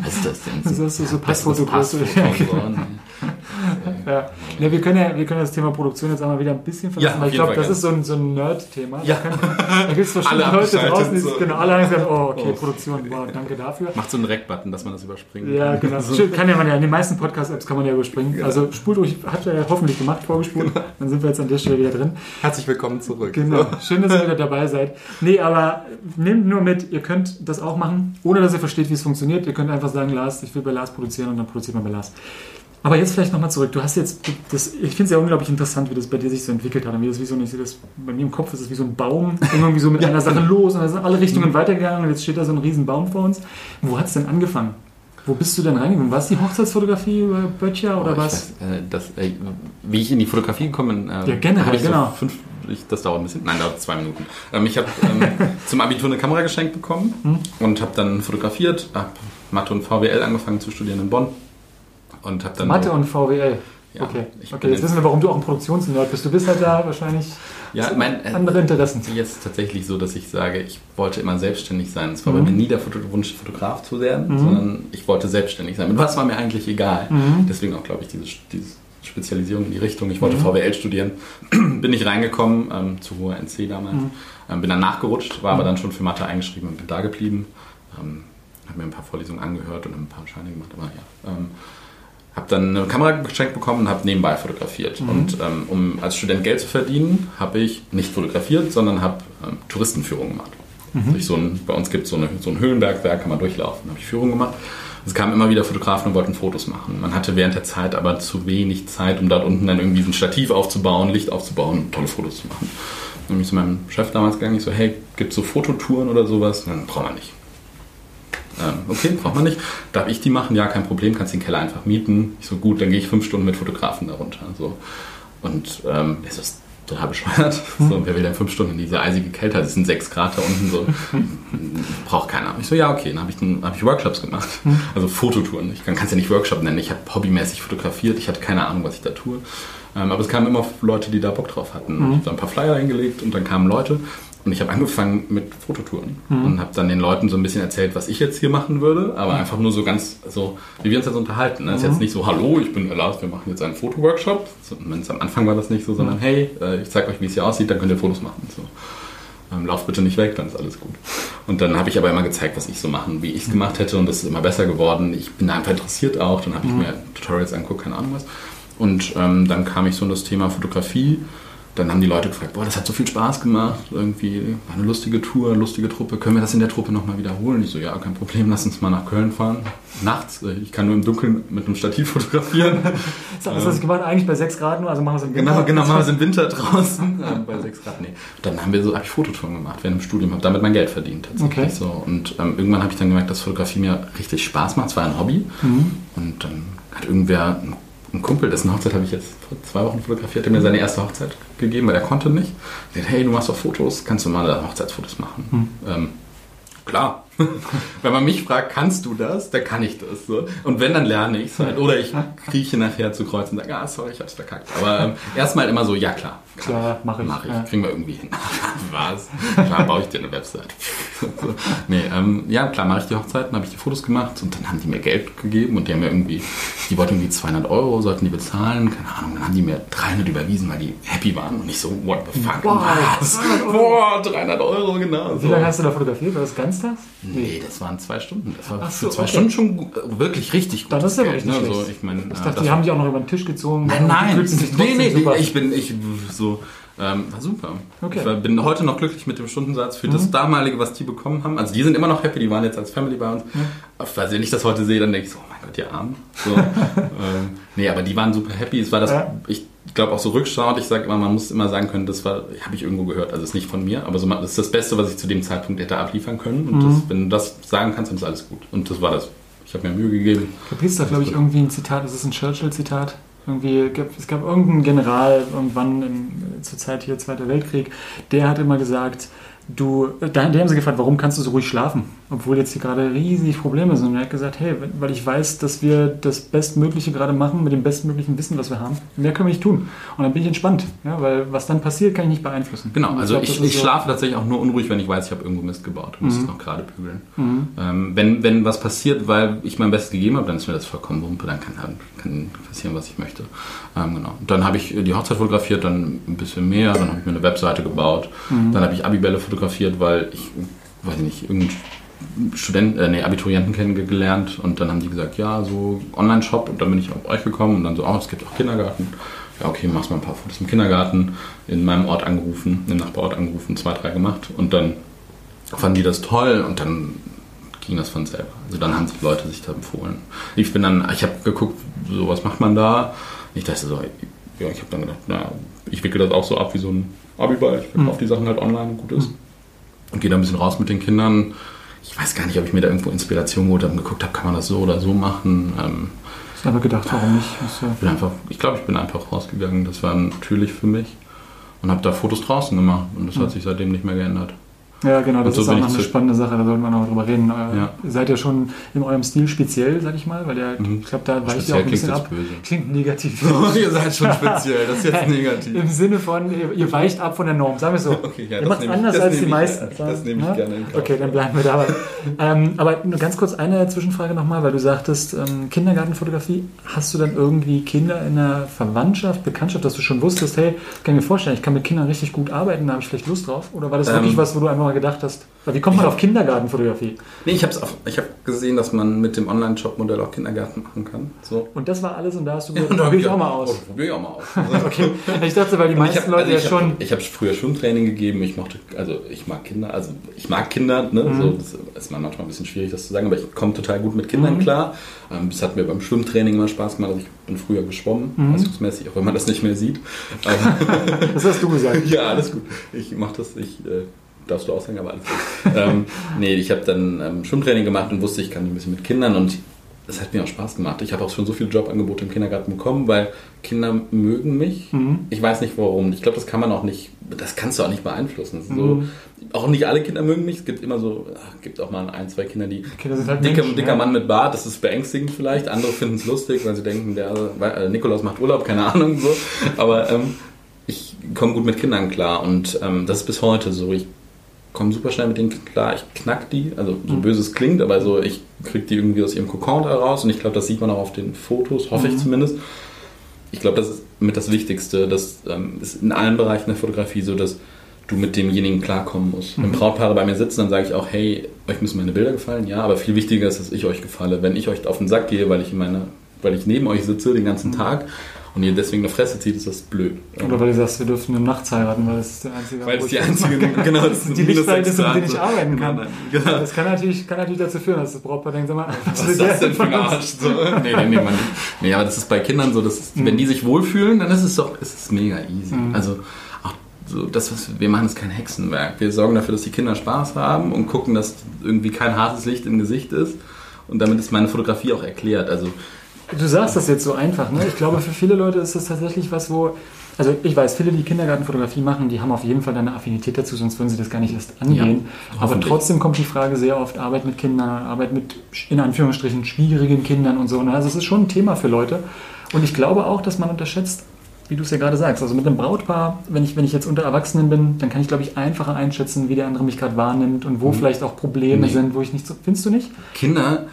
Was ist das denn? [LAUGHS] Das ist so Besseres Passfotogröße. Passfoto und so, [LAUGHS] nee. [LAUGHS] Ja. ja. wir, können ja, wir können das Thema Produktion jetzt einmal wieder ein bisschen verlassen, Ja, weil ich glaube, das ist so ein, so ein Nerd-Thema. Ja. Da, da gibt es verschiedene [LAUGHS] Alle Leute draußen, die so. genau, alle haben gesagt, oh, okay, Oh. Produktion, wow, danke dafür. Macht so einen Rec-Button, dass man das überspringen Ja, genau. [LAUGHS] Schön, Kann ja man ja, in den meisten Podcast-Apps kann man ja überspringen. Also spult ruhig, hat er ja hoffentlich gemacht, vorgespult. Dann sind wir jetzt an der Stelle wieder drin. Herzlich willkommen zurück. Genau. Schön, dass ihr wieder dabei seid. Nee, aber nehmt nur mit, ihr könnt das auch machen, ohne dass ihr versteht, wie es funktioniert. Ihr könnt einfach sagen, Lars, ich will bei Lars produzieren und dann produziert man bei Lars. Aber jetzt vielleicht nochmal zurück. Du hast jetzt, das, ich finde es ja unglaublich interessant, wie das bei dir sich so entwickelt hat. Und wie das wie so, ich sehe das, bei mir im Kopf ist es wie so ein Baum, [LAUGHS] irgendwie so mit einer Sache los und dann sind alle Richtungen weitergegangen und jetzt steht da so ein riesen Baum vor uns. Wo hat es denn angefangen? Wo bist du denn reingegangen? War es die Hochzeitsfotografie über Böttcher oder Oh, was? weiß, äh, das, äh, wie ich in die Fotografie gekommen bin, äh, Ja, generell, genau. So fünf, ich, das dauert ein bisschen. Nein, dauert zwei Minuten. Ähm, ich habe ähm, [LAUGHS] zum Abitur eine Kamera geschenkt bekommen Hm. und habe dann fotografiert, habe Mathe und VWL angefangen zu studieren in Bonn und habe dann Mathe und VWL. Ja, okay, okay jetzt wissen wir, warum du auch ein Produktionsnerd bist. Du bist halt da wahrscheinlich ja, mein, äh, andere Interessen. Jetzt tatsächlich so, dass ich sage, ich wollte immer selbstständig sein. Es war Mhm. bei mir nie der Wunsch, Fotograf zu werden, Mhm. sondern ich wollte selbstständig sein. Mit was war mir eigentlich egal. Mhm. Deswegen auch, glaube ich, diese, diese Spezialisierung in die Richtung. Ich wollte Mhm. VWL studieren, [CLEARS THROAT] bin ich reingekommen, ähm, zu hoher NC damals. Mhm. Ähm, bin dann nachgerutscht, war aber dann schon für Mathe eingeschrieben und bin da geblieben. Ähm, habe mir ein paar Vorlesungen angehört und ein paar Scheine gemacht, aber ja. Habe dann eine Kamera geschenkt bekommen und habe nebenbei fotografiert. Mhm. Und ähm, um als Student Geld zu verdienen, habe ich nicht fotografiert, sondern habe ähm, Touristenführungen gemacht. Mhm. Also so ein, bei uns gibt es so, eine, so ein Höhlenbergwerk, kann man durchlaufen. Da habe ich Führungen gemacht. Es kamen immer wieder Fotografen und wollten Fotos machen. Man hatte während der Zeit aber zu wenig Zeit, um dort unten dann irgendwie so ein Stativ aufzubauen, Licht aufzubauen und tolle Fotos zu machen. Dann bin ich zu meinem Chef damals gegangen, ich so, hey, gibt es so Fototouren oder sowas? Dann braucht man nicht. Ähm, okay, braucht man nicht. Darf ich die machen? Ja, kein Problem, kannst den Keller einfach mieten. Ich so, gut, dann gehe ich fünf Stunden mit Fotografen darunter. So. Und ähm, das ist total bescheuert. So, wer will denn fünf Stunden in diese eisige Kälte? Das sind sechs Grad da unten so. [LAUGHS] Braucht keiner. Ich so, ja, okay. Dann habe ich, dann hab ich Workshops gemacht. Also Fototouren. Ich kann es ja nicht Workshop nennen. Ich habe hobbymäßig fotografiert. Ich hatte keine Ahnung, was ich da tue. Ähm, aber es kamen immer Leute, die da Bock drauf hatten. Ich habe da ein paar Flyer hingelegt und dann kamen Leute. Und ich habe angefangen mit Fototouren und habe dann den Leuten so ein bisschen erzählt, was ich jetzt hier machen würde, aber einfach nur so ganz so, wie wir uns jetzt unterhalten. Das ist jetzt nicht so, hallo, ich bin Lars, wir machen jetzt einen Fotoworkshop. Zumindest am Anfang war das nicht so, sondern hey, äh, ich zeige euch, wie es hier aussieht, dann könnt ihr Fotos machen. So. Ähm, lauf bitte nicht weg, dann ist alles gut. Und dann habe ich aber immer gezeigt, was ich so machen, wie ich es gemacht hätte und das ist immer besser geworden. Ich bin da einfach interessiert auch, dann habe ich mir Tutorials angeguckt, keine Ahnung was. Und ähm, dann kam ich so in das Thema Fotografie. Dann haben die Leute gefragt, boah, das hat so viel Spaß gemacht, irgendwie war eine lustige Tour, eine lustige Truppe, können wir das in der Truppe nochmal wiederholen? Ich so, ja, kein Problem, lass uns mal nach Köln fahren. Nachts, äh, ich kann nur im Dunkeln mit einem Stativ [LAUGHS] fotografieren. Das hast du gemacht eigentlich bei 6 Grad nur, also machen wir es im Winter. Genau, genau, machen wir es im Winter draußen, [LAUGHS] äh, bei 6 Grad, nee. Dann haben wir so, habe ich Fototouren gemacht während dem Studium, habe damit mein Geld verdient tatsächlich Okay. so. Und ähm, irgendwann habe ich dann gemerkt, dass Fotografie mir richtig Spaß macht, es war ein Hobby. Mhm. Und dann hat irgendwer, ein, ein Kumpel, dessen Hochzeit habe ich jetzt vor zwei Wochen fotografiert, der mir seine erste Hochzeit gegeben, weil er konnte nicht. Der hat, hey, du machst doch Fotos, kannst du mal Hochzeitsfotos machen? Ähm, klar. [LAUGHS] Wenn man mich fragt, kannst du das, dann kann ich das. So. Und wenn, dann lerne ich es halt. Oder ich krieche nachher zu Kreuz und sage, ah, sorry, ich hab's verkackt. Aber ähm, erstmal immer so, ja klar. Klar, mach ich. Mach ich. Ja. Kriegen wir irgendwie hin. [LAUGHS] Was? Klar, baue ich dir eine Website. so. [LAUGHS] Nee, ähm, ja, klar, mache ich die Hochzeiten, habe ich die Fotos gemacht und dann haben die mir Geld gegeben und die haben mir irgendwie, die wollten irgendwie 200 Euro, sollten die bezahlen, keine Ahnung, dann haben die mir 300 überwiesen, weil die happy waren und ich so, what the fuck, Wow, was? 300 Euro. Boah, 300 Euro, genau. Wie lange hast du da fotografiert? War das ganz das? Nee, das waren zwei Stunden. Das war Ach so, für zwei okay. Stunden schon äh, wirklich richtig gut. Dann ist ja wirklich nicht ne? so, ich meine, Ich äh, dachte, das die haben dich auch noch über den Tisch gezogen. Nein, nein, die nee, nee, super. ich bin, ich so, ähm, war super. Okay. Ich war, bin heute noch glücklich mit dem Stundensatz für das damalige, was die bekommen haben. Also die sind immer noch happy, die waren jetzt als Family bei uns. Falls ich das heute sehe, dann denke ich so, oh mein Gott, ihr Armen. So, [LAUGHS] ähm, nee, aber die waren super happy. Es war das, Ja. ich glaube auch so rückschauend, ich sage immer, man muss immer sagen können, das war, habe ich irgendwo gehört, also es ist nicht von mir, aber so, das ist das Beste, was ich zu dem Zeitpunkt hätte abliefern können. Und das, wenn du das sagen kannst, dann ist alles gut. Und das war das. Ich habe mir Mühe gegeben. Kapierst da, glaube ich, irgendwie ein Zitat, ist es ein Churchill-Zitat? Irgendwie, es gab irgendeinen General irgendwann in, zur Zeit hier Zweiter Weltkrieg, der hat immer gesagt, du, da, der haben sie gefragt, warum kannst du so ruhig schlafen? Obwohl jetzt hier gerade riesig Probleme sind. Und er hat gesagt, hey, weil ich weiß, dass wir das Bestmögliche gerade machen mit dem bestmöglichen Wissen, was wir haben, mehr können wir nicht tun. Und dann bin ich entspannt, ja, weil was dann passiert, kann ich nicht beeinflussen. Genau, Und also glaub, ich, ich so- schlafe tatsächlich auch nur unruhig, wenn ich weiß, ich habe irgendwo Mist gebaut und muss Mhm. es noch gerade bügeln. Mhm. Ähm, wenn, wenn was passiert, weil ich mein Bestes gegeben habe, dann ist mir das vollkommen wumpe, dann kann, kann passieren, was ich möchte. Ähm, genau. Dann habe ich die Hochzeit fotografiert, dann ein bisschen mehr, dann habe ich mir eine Webseite gebaut, Mhm. dann habe ich Abibälle fotografiert, weil ich, weiß ich nicht, irgendein Student, äh, nee, Abiturienten kennengelernt und dann haben die gesagt, ja, so Online-Shop und dann bin ich auf euch gekommen und dann so, oh, es gibt auch Kindergarten. Ja, okay, machst mal ein paar Fotos im Kindergarten, in meinem Ort angerufen, im Nachbarort angerufen, zwei, drei gemacht und dann fanden die das toll und dann ging das von selber. Also dann haben sich Leute sich da empfohlen. Ich bin dann, ich habe geguckt, so was macht man da? Ich dachte so, ja, ich habe dann gedacht, na, ich wickel das auch so ab wie so ein Abiball. Ich verkaufe Mhm. die Sachen halt online und gut ist. Und gehe da ein bisschen raus mit den Kindern. Ich weiß gar nicht, ob ich mir da irgendwo Inspiration geholt habe und geguckt habe, kann man das so oder so machen. Ähm, Ich habe gedacht, warum nicht? Ja- einfach, ich glaube, ich bin einfach rausgegangen. Das war natürlich für mich. Und habe da Fotos draußen gemacht. Und das hat sich seitdem nicht mehr geändert. Ja, genau, das so ist auch noch ich eine spannende Sache, da sollten wir noch drüber reden. Äh, Ja. Seid ihr schon in eurem Stil speziell, sag ich mal? Weil der, Mhm. ich glaube, da weicht ihr auch ein bisschen ab. böse. Klingt negativ. [LAUGHS] Ihr seid schon speziell, das ist jetzt [LAUGHS] negativ. Im Sinne von, ihr, weicht ab von der Norm, sagen wir so. [LAUGHS] Okay, ja, ihr macht es ich- anders als die ich- meisten. das nehme ich Ja? gerne in Kauf. Okay, dann bleiben wir dabei. ähm, aber nur ganz kurz eine Zwischenfrage nochmal, weil du sagtest, ähm, Kindergartenfotografie. Hast du dann irgendwie Kinder in der Verwandtschaft, Bekanntschaft, dass du schon wusstest, hey, kann ich mir vorstellen, ich kann mit Kindern richtig gut arbeiten, da habe ich vielleicht Lust drauf? Oder war das wirklich Ähm, was, wo du einfach mal gedacht hast, wie kommt man ich auf Kindergartenfotografie? Nee, ich habe hab gesehen, dass man mit dem Online-Shop-Modell auch Kindergarten machen kann. So. Und das war alles und da hast du Ja, gesagt, und da hab probier ich auch mal Oh, aus. probier ich auch mal aus. [LAUGHS] Okay, ich dachte, weil die meisten hab- Leute also ja schon... Hab, ich habe früher Schwimmtraining gegeben. Ich mochte, also ich mag Kinder, also ich mag Kinder. Ne? Mhm. So, das ist manchmal ein bisschen schwierig, das zu sagen, aber ich komme total gut mit Kindern Mhm. klar. Ähm, das hat mir beim Schwimmtraining immer Spaß gemacht. Also ich bin früher geschwommen, Mhm. leistungsmäßig, auch wenn man das nicht mehr sieht. Aber [LAUGHS] Das hast du gesagt. [LAUGHS] ja, alles gut. Ich mache das. Ich äh, darfst du auch sagen, aber alles gut. ähm, [LAUGHS] nee, ich habe dann ähm, Schwimmtraining gemacht und wusste, ich kann ein bisschen mit Kindern und es hat mir auch Spaß gemacht. Ich habe auch schon so viele Jobangebote im Kindergarten bekommen, weil Kinder mögen mich. Mhm. Ich weiß nicht warum. Ich glaube, das kann man auch nicht, das kannst du auch nicht beeinflussen. So, Mhm. Auch nicht alle Kinder mögen mich. Es gibt immer so, ach, gibt auch mal ein, zwei Kinder, die Kinder sind halt dicker, Menschen, dicker ja. Mann mit Bart, das ist beängstigend vielleicht. Andere finden es lustig, weil sie denken, der äh, Nikolaus macht Urlaub, keine Ahnung so. Aber ähm, ich komme gut mit Kindern klar und ähm, das ist bis heute so. Ich komme super schnell mit denen klar. Ich knack die, also so Mhm. böse es klingt, aber so ich kriege die irgendwie aus ihrem Kokon da raus und ich glaube, das sieht man auch auf den Fotos, hoffe Mhm. ich zumindest. Ich glaube, das ist mit das Wichtigste. Das ähm, ist in allen Bereichen der Fotografie so, dass du mit demjenigen klarkommen musst. Wenn Mhm. Brautpaare bei mir sitzen, dann sage ich auch, hey, euch müssen meine Bilder gefallen, ja, aber viel wichtiger ist, dass ich euch gefalle. Wenn ich euch auf den Sack gehe, weil ich in meine, weil ich neben euch sitze den ganzen Mhm. Tag und ihr deswegen eine Fresse zieht, ist das blöd. Oder weil du sagst, wir dürfen nur nachts heiraten, weil das ist der einzige weil ich die einzige, [LAUGHS] genau, das ist die Lichtverhältnisse, sechs mit denen ich arbeiten kann. Nein, nein, genau. Das kann natürlich, kann natürlich dazu führen, dass das Brautpaar denkt, sag mal, Was ist das denn für ein Arsch? So, nee, nee, nee, man, nee, aber das ist bei Kindern so, dass, wenn die sich wohlfühlen, dann ist es doch ist es mega easy. Mhm. Also so das, was wir machen, ist kein Hexenwerk. Wir sorgen dafür, dass die Kinder Spaß haben und gucken, dass irgendwie kein hartes Licht im Gesicht ist. Und damit ist meine Fotografie auch erklärt. Also Du sagst das jetzt so einfach, ne? Ich glaube, für viele Leute ist das tatsächlich was, wo. Also ich weiß, viele, die Kindergartenfotografie machen, die haben auf jeden Fall eine Affinität dazu, sonst würden sie das gar nicht erst angehen. Ja, Aber trotzdem kommt die Frage sehr oft, Arbeit mit Kindern, Arbeit mit in Anführungsstrichen schwierigen Kindern und so. ne? Also es ist schon ein Thema für Leute. Und ich glaube auch, dass man unterschätzt, wie du es ja gerade sagst, also mit einem Brautpaar, wenn ich, wenn ich jetzt unter Erwachsenen bin, dann kann ich, glaube ich, einfacher einschätzen, wie der andere mich gerade wahrnimmt und wo Mhm. vielleicht auch Probleme Nee. sind, wo ich nicht so. Findest du nicht? Kinder,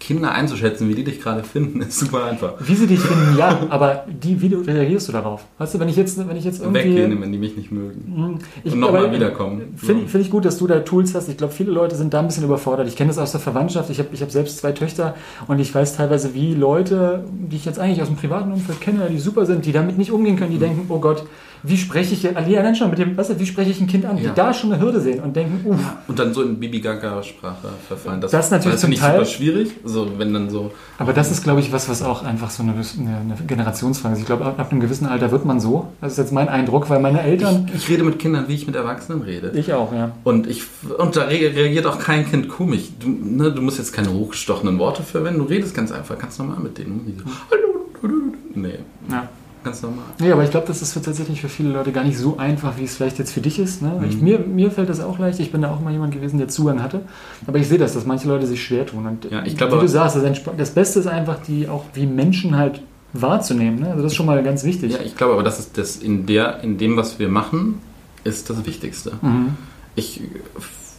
Kinder einzuschätzen, wie die dich gerade finden, ist super einfach. Wie sie dich finden, ja, aber die, wie reagierst du darauf? Weißt du, wenn ich jetzt, wenn ich jetzt irgendwie. Weggehen, wenn die mich nicht mögen. Hm, Ich, Und nochmal wiederkommen. Finde find ich gut, dass du da Tools hast. Ich glaube, viele Leute sind da ein bisschen überfordert. Ich kenne das aus der Verwandtschaft. Ich habe ich hab selbst zwei Töchter und ich weiß teilweise, wie Leute, die ich jetzt eigentlich aus dem privaten Umfeld kenne, die super sind, die damit nicht umgehen können, die denken, oh Gott, wie spreche ich, allein schon mit dem, weißt du, wie spreche ich ein Kind an, die Ja. da schon eine Hürde sehen und denken, uff, Und dann so in Bibi Gaga-Sprache verfallen. Das ist natürlich das finde ich zum Teil- super schwierig. So, wenn dann so. Aber das ist, glaube ich, was, was auch einfach so eine, eine, Generationsfrage ist. Ich glaube, ab, ab einem gewissen Alter wird man so. Das ist jetzt mein Eindruck, weil meine Eltern. Ich, ich rede mit Kindern, wie ich mit Erwachsenen rede. Ich auch, ja. Und, ich, und da re- reagiert auch kein Kind komisch. Du, ne, du musst jetzt keine hochgestochenen Worte verwenden. Du redest ganz einfach, ganz normal mit denen. Die so, Hallo. Nee. ja. Ganz normal. Ja, aber ich glaube, das ist für tatsächlich für viele Leute gar nicht so einfach, wie es vielleicht jetzt für dich ist. Ne? Ich, mir, mir fällt das auch leicht. Ich bin da auch mal jemand gewesen, der Zugang hatte. Aber ich sehe das, dass manche Leute sich schwer tun. Und Ja, ich wie glaub du aber- sagst, das, das Beste ist einfach, die auch wie Menschen halt wahrzunehmen. Ne? Also das ist schon mal ganz wichtig. Ja, ich glaube aber, das ist das in, der, in dem, was wir machen, ist das Wichtigste. Mhm. Ich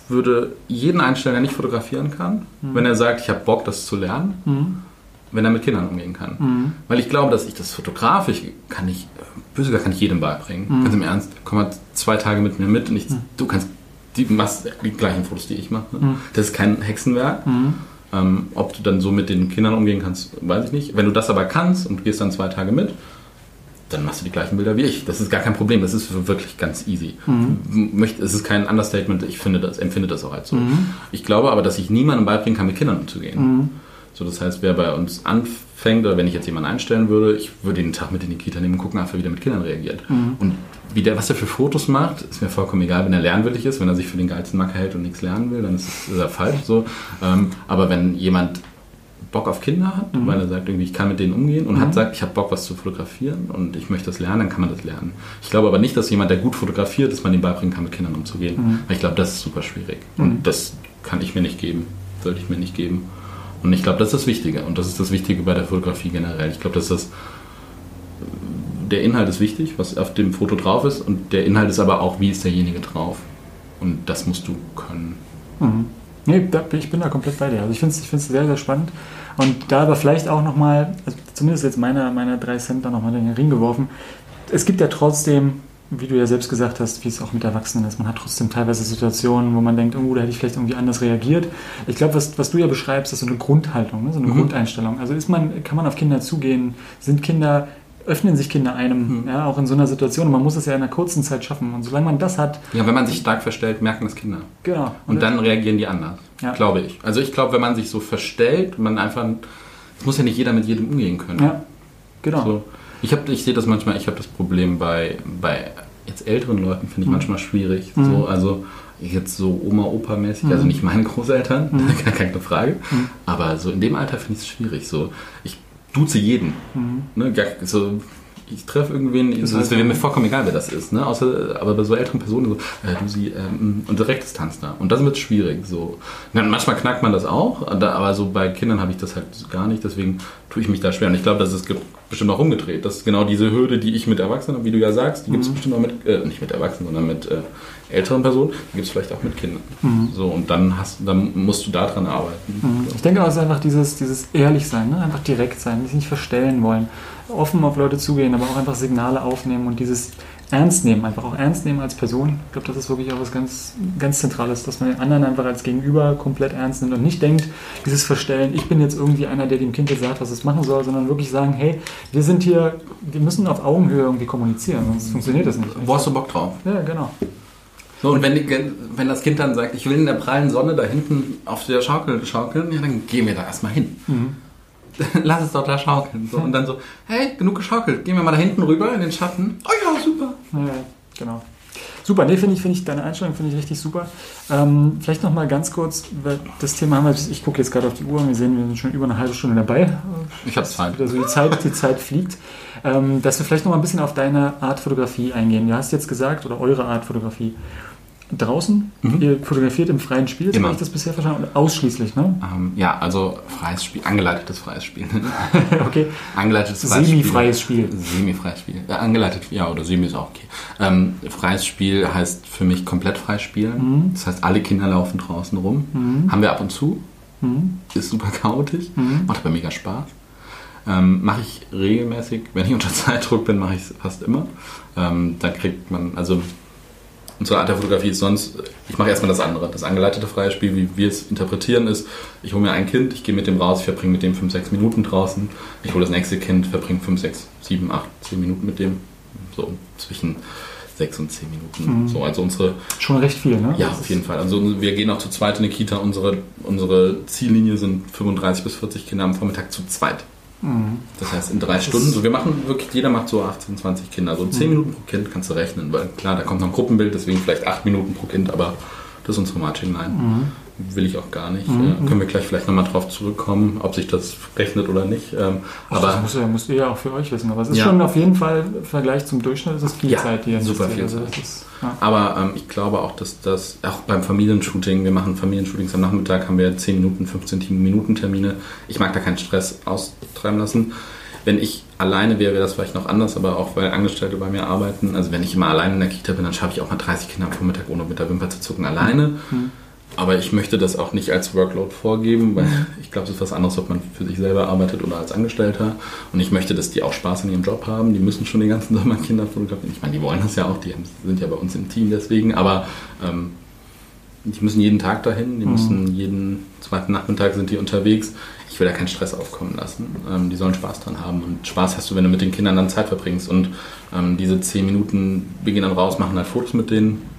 würde jeden einstellen, der nicht fotografieren kann, wenn er sagt, ich habe Bock, das zu lernen, Mhm. Wenn er mit Kindern umgehen kann. Mhm. Weil ich glaube, dass ich das fotografisch kann ich, böse kann ich jedem beibringen. Mhm. Ganz im Ernst, komm mal zwei Tage mit mir mit und ich, du kannst, die machst die gleichen Fotos, die ich mache. Ne? Mhm. Das ist kein Hexenwerk. Mhm. Ähm, ob du dann so mit den Kindern umgehen kannst, weiß ich nicht. Wenn du das aber kannst und gehst dann zwei Tage mit, dann machst du die gleichen Bilder wie ich. Das ist gar kein Problem. Das ist wirklich ganz easy. Mhm. Es ist kein Understatement. Ich finde das, empfinde das auch als so. Ich glaube aber, dass ich niemandem beibringen kann, mit Kindern umzugehen. Mhm. So, das heißt, wer bei uns anfängt oder wenn ich jetzt jemanden einstellen würde, ich würde den Tag mit in die Kita nehmen und gucken einfach, wie der mit Kindern reagiert. Mhm. Und wie der, was er für Fotos macht, ist mir vollkommen egal, wenn er lernwillig ist. Wenn er sich für den geilsten Macker hält und nichts lernen will, dann ist, ist er falsch. So. Ähm, aber wenn jemand Bock auf Kinder hat, Mhm. weil er sagt, irgendwie, ich kann mit denen umgehen und hat sagt, ich habe Bock, was zu fotografieren und ich möchte das lernen, dann kann man das lernen. Ich glaube aber nicht, dass jemand, der gut fotografiert, dass man ihm beibringen kann, mit Kindern umzugehen. Mhm. Weil ich glaube, das ist super schwierig. Und das kann ich mir nicht geben. Sollte ich mir nicht geben. Und ich glaube, das ist das Wichtige. Und das ist das Wichtige bei der Fotografie generell. Ich glaube, dass das der Inhalt ist wichtig, was auf dem Foto drauf ist. Und der Inhalt ist aber auch, wie ist derjenige drauf. Und das musst du können. Mhm. Nee, da, ich bin da komplett bei dir. Also ich finde es ich sehr, sehr spannend. Und da aber vielleicht auch nochmal, also zumindest jetzt meine, meine drei Cent da nochmal in den Ring geworfen. Es gibt ja trotzdem, wie du ja selbst gesagt hast, wie es auch mit Erwachsenen ist, man hat trotzdem teilweise Situationen, wo man denkt, oh, da hätte ich vielleicht irgendwie anders reagiert. Ich glaube, was, was du ja beschreibst, ist so eine Grundhaltung, ne? so eine Mhm. Grundeinstellung. Also ist man, kann man auf Kinder zugehen, sind Kinder, öffnen sich Kinder einem, Mhm. ja, auch in so einer Situation. Und man muss es ja in einer kurzen Zeit schaffen. Und solange man das hat, Ja, wenn man sich stark verstellt, merken das Kinder. genau. Und dann reagieren die anders, Ja. glaube ich. Also ich glaube, wenn man sich so verstellt, man einfach, es muss ja nicht jeder mit jedem umgehen können. Ja, genau. So. Ich, hab, ich sehe das manchmal, ich habe das Problem bei, bei jetzt älteren Leuten, finde ich Mhm. manchmal schwierig. Mhm. So, also jetzt so Oma-Opa-mäßig, also nicht meine Großeltern, [LAUGHS] gar keine Frage. Mhm. Aber so in dem Alter finde ich es schwierig. So, ich duze jeden. Mhm. Ne, gar, so, ich treffe irgendwen, es ist mir vollkommen egal, wer das ist. Ne? Außer, aber bei so älteren Personen so, äh, du sie, ähm, und direkt Distanz da. Und dann wird es schwierig. So. Na, manchmal knackt man das auch, aber so bei Kindern habe ich das halt gar nicht, deswegen tue ich mich da schwer. Und ich glaube, dass es gibt bestimmt auch umgedreht. Das ist genau diese Hürde, die ich mit Erwachsenen wie du ja sagst, die gibt es Mhm. bestimmt auch mit, äh, nicht mit Erwachsenen, sondern mit äh, älteren Personen, gibt es vielleicht auch mit Kindern. So, und dann hast dann musst du daran arbeiten. Mhm. Ich denke auch, es ist einfach dieses, dieses ehrlich sein, ne? einfach direkt sein, sich nicht verstellen wollen, offen auf Leute zugehen, aber auch einfach Signale aufnehmen und dieses Ernst nehmen, einfach auch ernst nehmen als Person. Ich glaube, das ist wirklich auch was ganz, ganz Zentrales, dass man den anderen einfach als Gegenüber komplett ernst nimmt und nicht denkt, dieses Verstellen, ich bin jetzt irgendwie einer, der dem Kind jetzt sagt, was es machen soll, sondern wirklich sagen, hey, wir sind hier, wir müssen auf Augenhöhe irgendwie kommunizieren, sonst funktioniert das nicht. Wo hast du Bock drauf? Ja, genau. So, und wenn, die, wenn das Kind dann sagt, ich will in der prallen Sonne da hinten auf der Schaukel schaukeln, ja, dann gehen wir da erstmal hin. Mhm. [LAUGHS] Lass es doch da schaukeln. So, und dann so, hey, genug geschaukelt, gehen wir mal da hinten rüber in den Schatten. Oh ja, super. Ja, genau. Super, nee, finde ich, finde ich, deine Einstellung finde ich richtig super. Ähm, vielleicht noch mal ganz kurz, weil das Thema haben wir, ich gucke jetzt gerade auf die Uhr, wir sehen, wir sind schon über eine halbe Stunde dabei. Ich habe Zeit. Also die Zeit, die Zeit fliegt. Ähm, dass wir vielleicht noch mal ein bisschen auf deine Art Fotografie eingehen. Du hast jetzt gesagt, oder eure Art Fotografie. Draußen, Mhm. ihr fotografiert im freien Spiel, so habe ich das bisher verstanden, ausschließlich, ne? Ähm, ja, also freies Spiel, angeleitetes freies Spiel. [LAUGHS] okay. angeleitetes freies Semi-freies Spiel. Semi-freies Spiel. Ja, angeleitet, ja, oder semi ist auch okay. Ähm, freies Spiel heißt für mich komplett frei spielen. Mhm. Das heißt, alle Kinder laufen draußen rum. Mhm. Haben wir ab und zu. Mhm. Ist super chaotisch. Mhm. Macht aber mega Spaß. Ähm, mache ich regelmäßig, wenn ich unter [LAUGHS] Zeitdruck bin, mache ich es fast immer. Ähm, da kriegt man, also unsere Art der Fotografie ist sonst, ich mache erstmal das andere. Das angeleitete freie Spiel, wie wir es interpretieren, ist, ich hole mir ein Kind, ich gehe mit dem raus, ich verbringe mit dem 5, 6 Minuten draußen. Ich hole das nächste Kind, verbringe 5, 6, 7, 8, 10 Minuten mit dem. So zwischen 6 und 10 Minuten. Mhm. So, also unsere Schon recht viel, ne? ja, auf jeden Fall. Also wir gehen auch zu zweit in die Kita. Unsere, unsere Ziellinie sind 35 bis 40 Kinder am Vormittag zu zweit. Mhm. Das heißt in drei Stunden. So, wir machen wirklich, jeder macht so 18, 20 Kinder. So 10 Mhm. Minuten pro Kind kannst du rechnen, weil klar, da kommt noch ein Gruppenbild, deswegen vielleicht 8 Minuten pro Kind, aber das ist unsere Marching Line. Mhm. will ich auch gar nicht. Mhm. Äh, können wir gleich vielleicht nochmal drauf zurückkommen, ob sich das rechnet oder nicht. Ähm, Ach, aber das müsst ihr, müsst ihr ja auch für euch wissen. Aber es ist ja. schon auf jeden Fall im Vergleich zum Durchschnitt ist es viel ja, Zeit, die ihr super viel also Zeit. Ist, ja. Aber ähm, ich glaube auch, dass das auch beim Familienshooting, wir machen Familienshootings am Nachmittag, haben wir 10 Minuten, 15 Minuten Termine. Ich mag da keinen Stress austreiben lassen. Wenn ich alleine wäre, wäre das vielleicht noch anders, aber auch weil Angestellte bei mir arbeiten. Also wenn ich immer alleine in der Kita bin, dann schaffe ich auch mal 30 Kinder am Vormittag, ohne mit der Wimper zu zucken, alleine. Mhm. Aber ich möchte das auch nicht als Workload vorgeben, weil mhm. [LAUGHS] ich glaube, es ist was anderes, ob man für sich selber arbeitet oder als Angestellter. Und ich möchte, dass die auch Spaß in ihrem Job haben. Die müssen schon den ganzen [LAUGHS] Sommer Kinder fotografieren. Ich meine, die wollen das ja auch, die sind ja bei uns im Team deswegen. Aber ähm, die müssen jeden Tag dahin, die müssen mhm. jeden zweiten Nachmittag sind die unterwegs. Ich will da keinen Stress aufkommen lassen. Ähm, die sollen Spaß dran haben. Und Spaß hast du, wenn du mit den Kindern dann Zeit verbringst. Und ähm, diese zehn Minuten, wir gehen dann raus, machen halt Fotos mit denen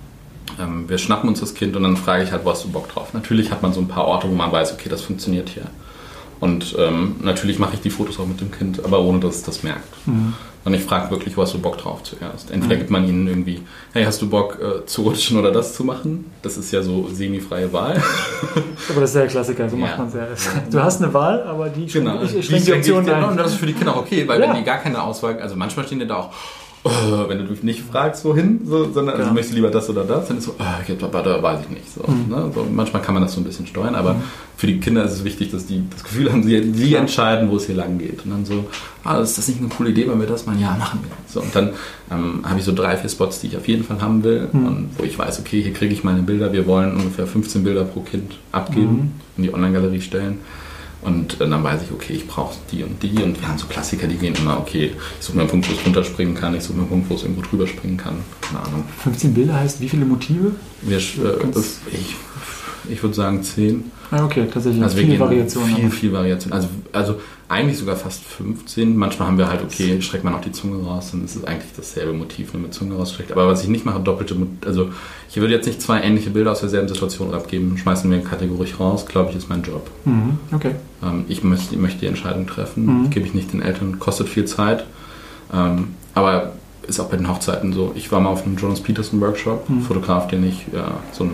ähm, wir schnappen uns das Kind und dann frage ich halt, wo hast du Bock drauf? Natürlich hat man so ein paar Orte, wo man weiß, okay, das funktioniert hier. Und ähm, natürlich mache ich die Fotos auch mit dem Kind, aber ohne dass es das merkt. Mhm. Und ich frage wirklich, wo hast du Bock drauf zuerst? Entweder mhm. gibt man ihnen irgendwie, hey, hast du Bock äh, zu rutschen oder das zu machen? Das ist ja so semi-freie Wahl. [LAUGHS] aber das ist ja der Klassiker, so ja. macht man es ja. Du hast eine Wahl, aber die genau. ich, ich die, die Option ein. Und das ist für die Kinder okay, weil ja. wenn die gar keine Auswahl, also manchmal stehen die da auch, oh, wenn du dich nicht fragst, wohin, so, sondern also, möchtest du lieber das oder das, dann ist so, oh, da weiß ich nicht. So, mhm. ne? so, manchmal kann man das so ein bisschen steuern, aber mhm. für die Kinder ist es wichtig, dass die das Gefühl haben, sie, sie entscheiden, wo es hier lang geht. Und dann so, ah, ist das nicht eine coole Idee, wenn wir das machen? Ja, machen wir. So, und dann ähm, habe ich so drei, vier Spots, die ich auf jeden Fall haben will, mhm. und wo ich weiß, okay, hier kriege ich meine Bilder, wir wollen ungefähr 15 Bilder pro Kind abgeben, mhm. in die Online-Galerie stellen. Und äh, dann weiß ich, okay, ich brauche die und die. Und wir haben so Klassiker, die gehen immer, okay, ich suche mir einen Punkt, wo es runterspringen kann, ich suche mir einen Punkt, wo es irgendwo drüber springen kann. Keine Ahnung. 15 Bilder heißt wie viele Motive? Wir, äh, ich ich würde sagen 10. Ah, okay, tatsächlich. Also viel Variation. Viel, viel Variation. Also, also eigentlich sogar fast 15. Manchmal haben wir halt, okay, streckt man auch die Zunge raus, dann ist es eigentlich dasselbe Motiv, nur mit Zunge rausstreckt. Aber was ich nicht mache, doppelte, also ich würde jetzt nicht zwei ähnliche Bilder aus derselben Situation abgeben, schmeißen wir kategorisch raus, glaube ich, ist mein Job. Mhm, okay. Ähm, ich möchte, möchte, die Entscheidung treffen, mhm. gebe ich nicht den Eltern, kostet viel Zeit. Ähm, aber ist auch bei den Hochzeiten so. Ich war mal auf einem Jonas Peterson Workshop, mhm. Fotograf, den ich, ja, so ein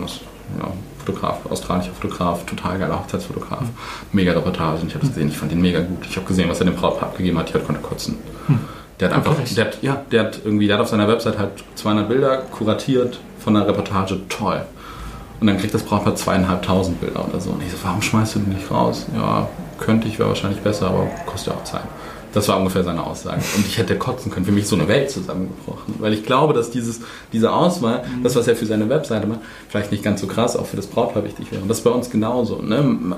ja, Fotograf, australischer Fotograf, total geiler Hochzeitsfotograf. Mhm. Mega Reportage. Ich habe es gesehen, ich fand den mega gut. Ich habe gesehen, was er dem Brautpaar abgegeben hat. Ich konnte kotzen. Mhm. Der hat einfach, der hat, ja, der hat irgendwie, der hat auf seiner Website halt 200 Bilder kuratiert von einer Reportage. Toll. Und dann kriegt das Brautpaar zweieinhalbtausend Bilder oder so. Und ich so, warum schmeißt du den nicht raus? Ja, könnte ich, wäre wahrscheinlich besser, aber kostet ja auch Zeit. Das war ungefähr seine Aussage. Und ich hätte kotzen können. Für mich so eine Welt zusammengebrochen. Weil ich glaube, dass dieses, diese Auswahl, mhm. das, was er für seine Webseite macht, vielleicht nicht ganz so krass auch für das Brautpaar wichtig wäre. Und das ist bei uns genauso. Ne?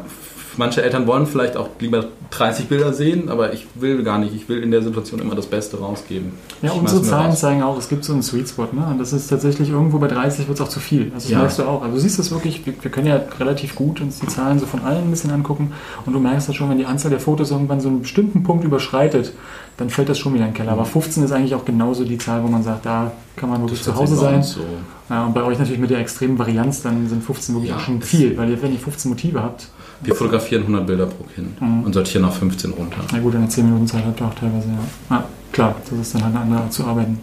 Manche Eltern wollen vielleicht auch lieber 30 Bilder sehen, aber ich will gar nicht. Ich will in der Situation immer das Beste rausgeben. Ja, unsere Zahlen zeigen auch, es gibt so einen Sweet Spot. Ne? Und das ist tatsächlich irgendwo bei 30 wird es auch zu viel. Also das ja. merkst du auch. Also du siehst das wirklich, wir, wir, können ja relativ gut uns die Zahlen so von allen ein bisschen angucken und du merkst das schon, wenn die Anzahl der Fotos irgendwann so einen bestimmten Punkt überschreitet, dann fällt das schon wieder in den Keller. Aber 15 ist eigentlich auch genauso die Zahl, wo man sagt, da kann man wirklich zu Hause sein. So. Ja, und bei euch natürlich mit der extremen Varianz, dann sind 15 wirklich ja, auch schon viel, weil ihr, wenn ihr 15 Motive habt, wir fotografieren 100 Bilder pro Kind mhm. und sortieren auf 15 runter. Na gut, in der 10 Minuten Zeit habt ihr auch teilweise, ja. ja. Klar, das ist dann halt eine andere Art zu arbeiten.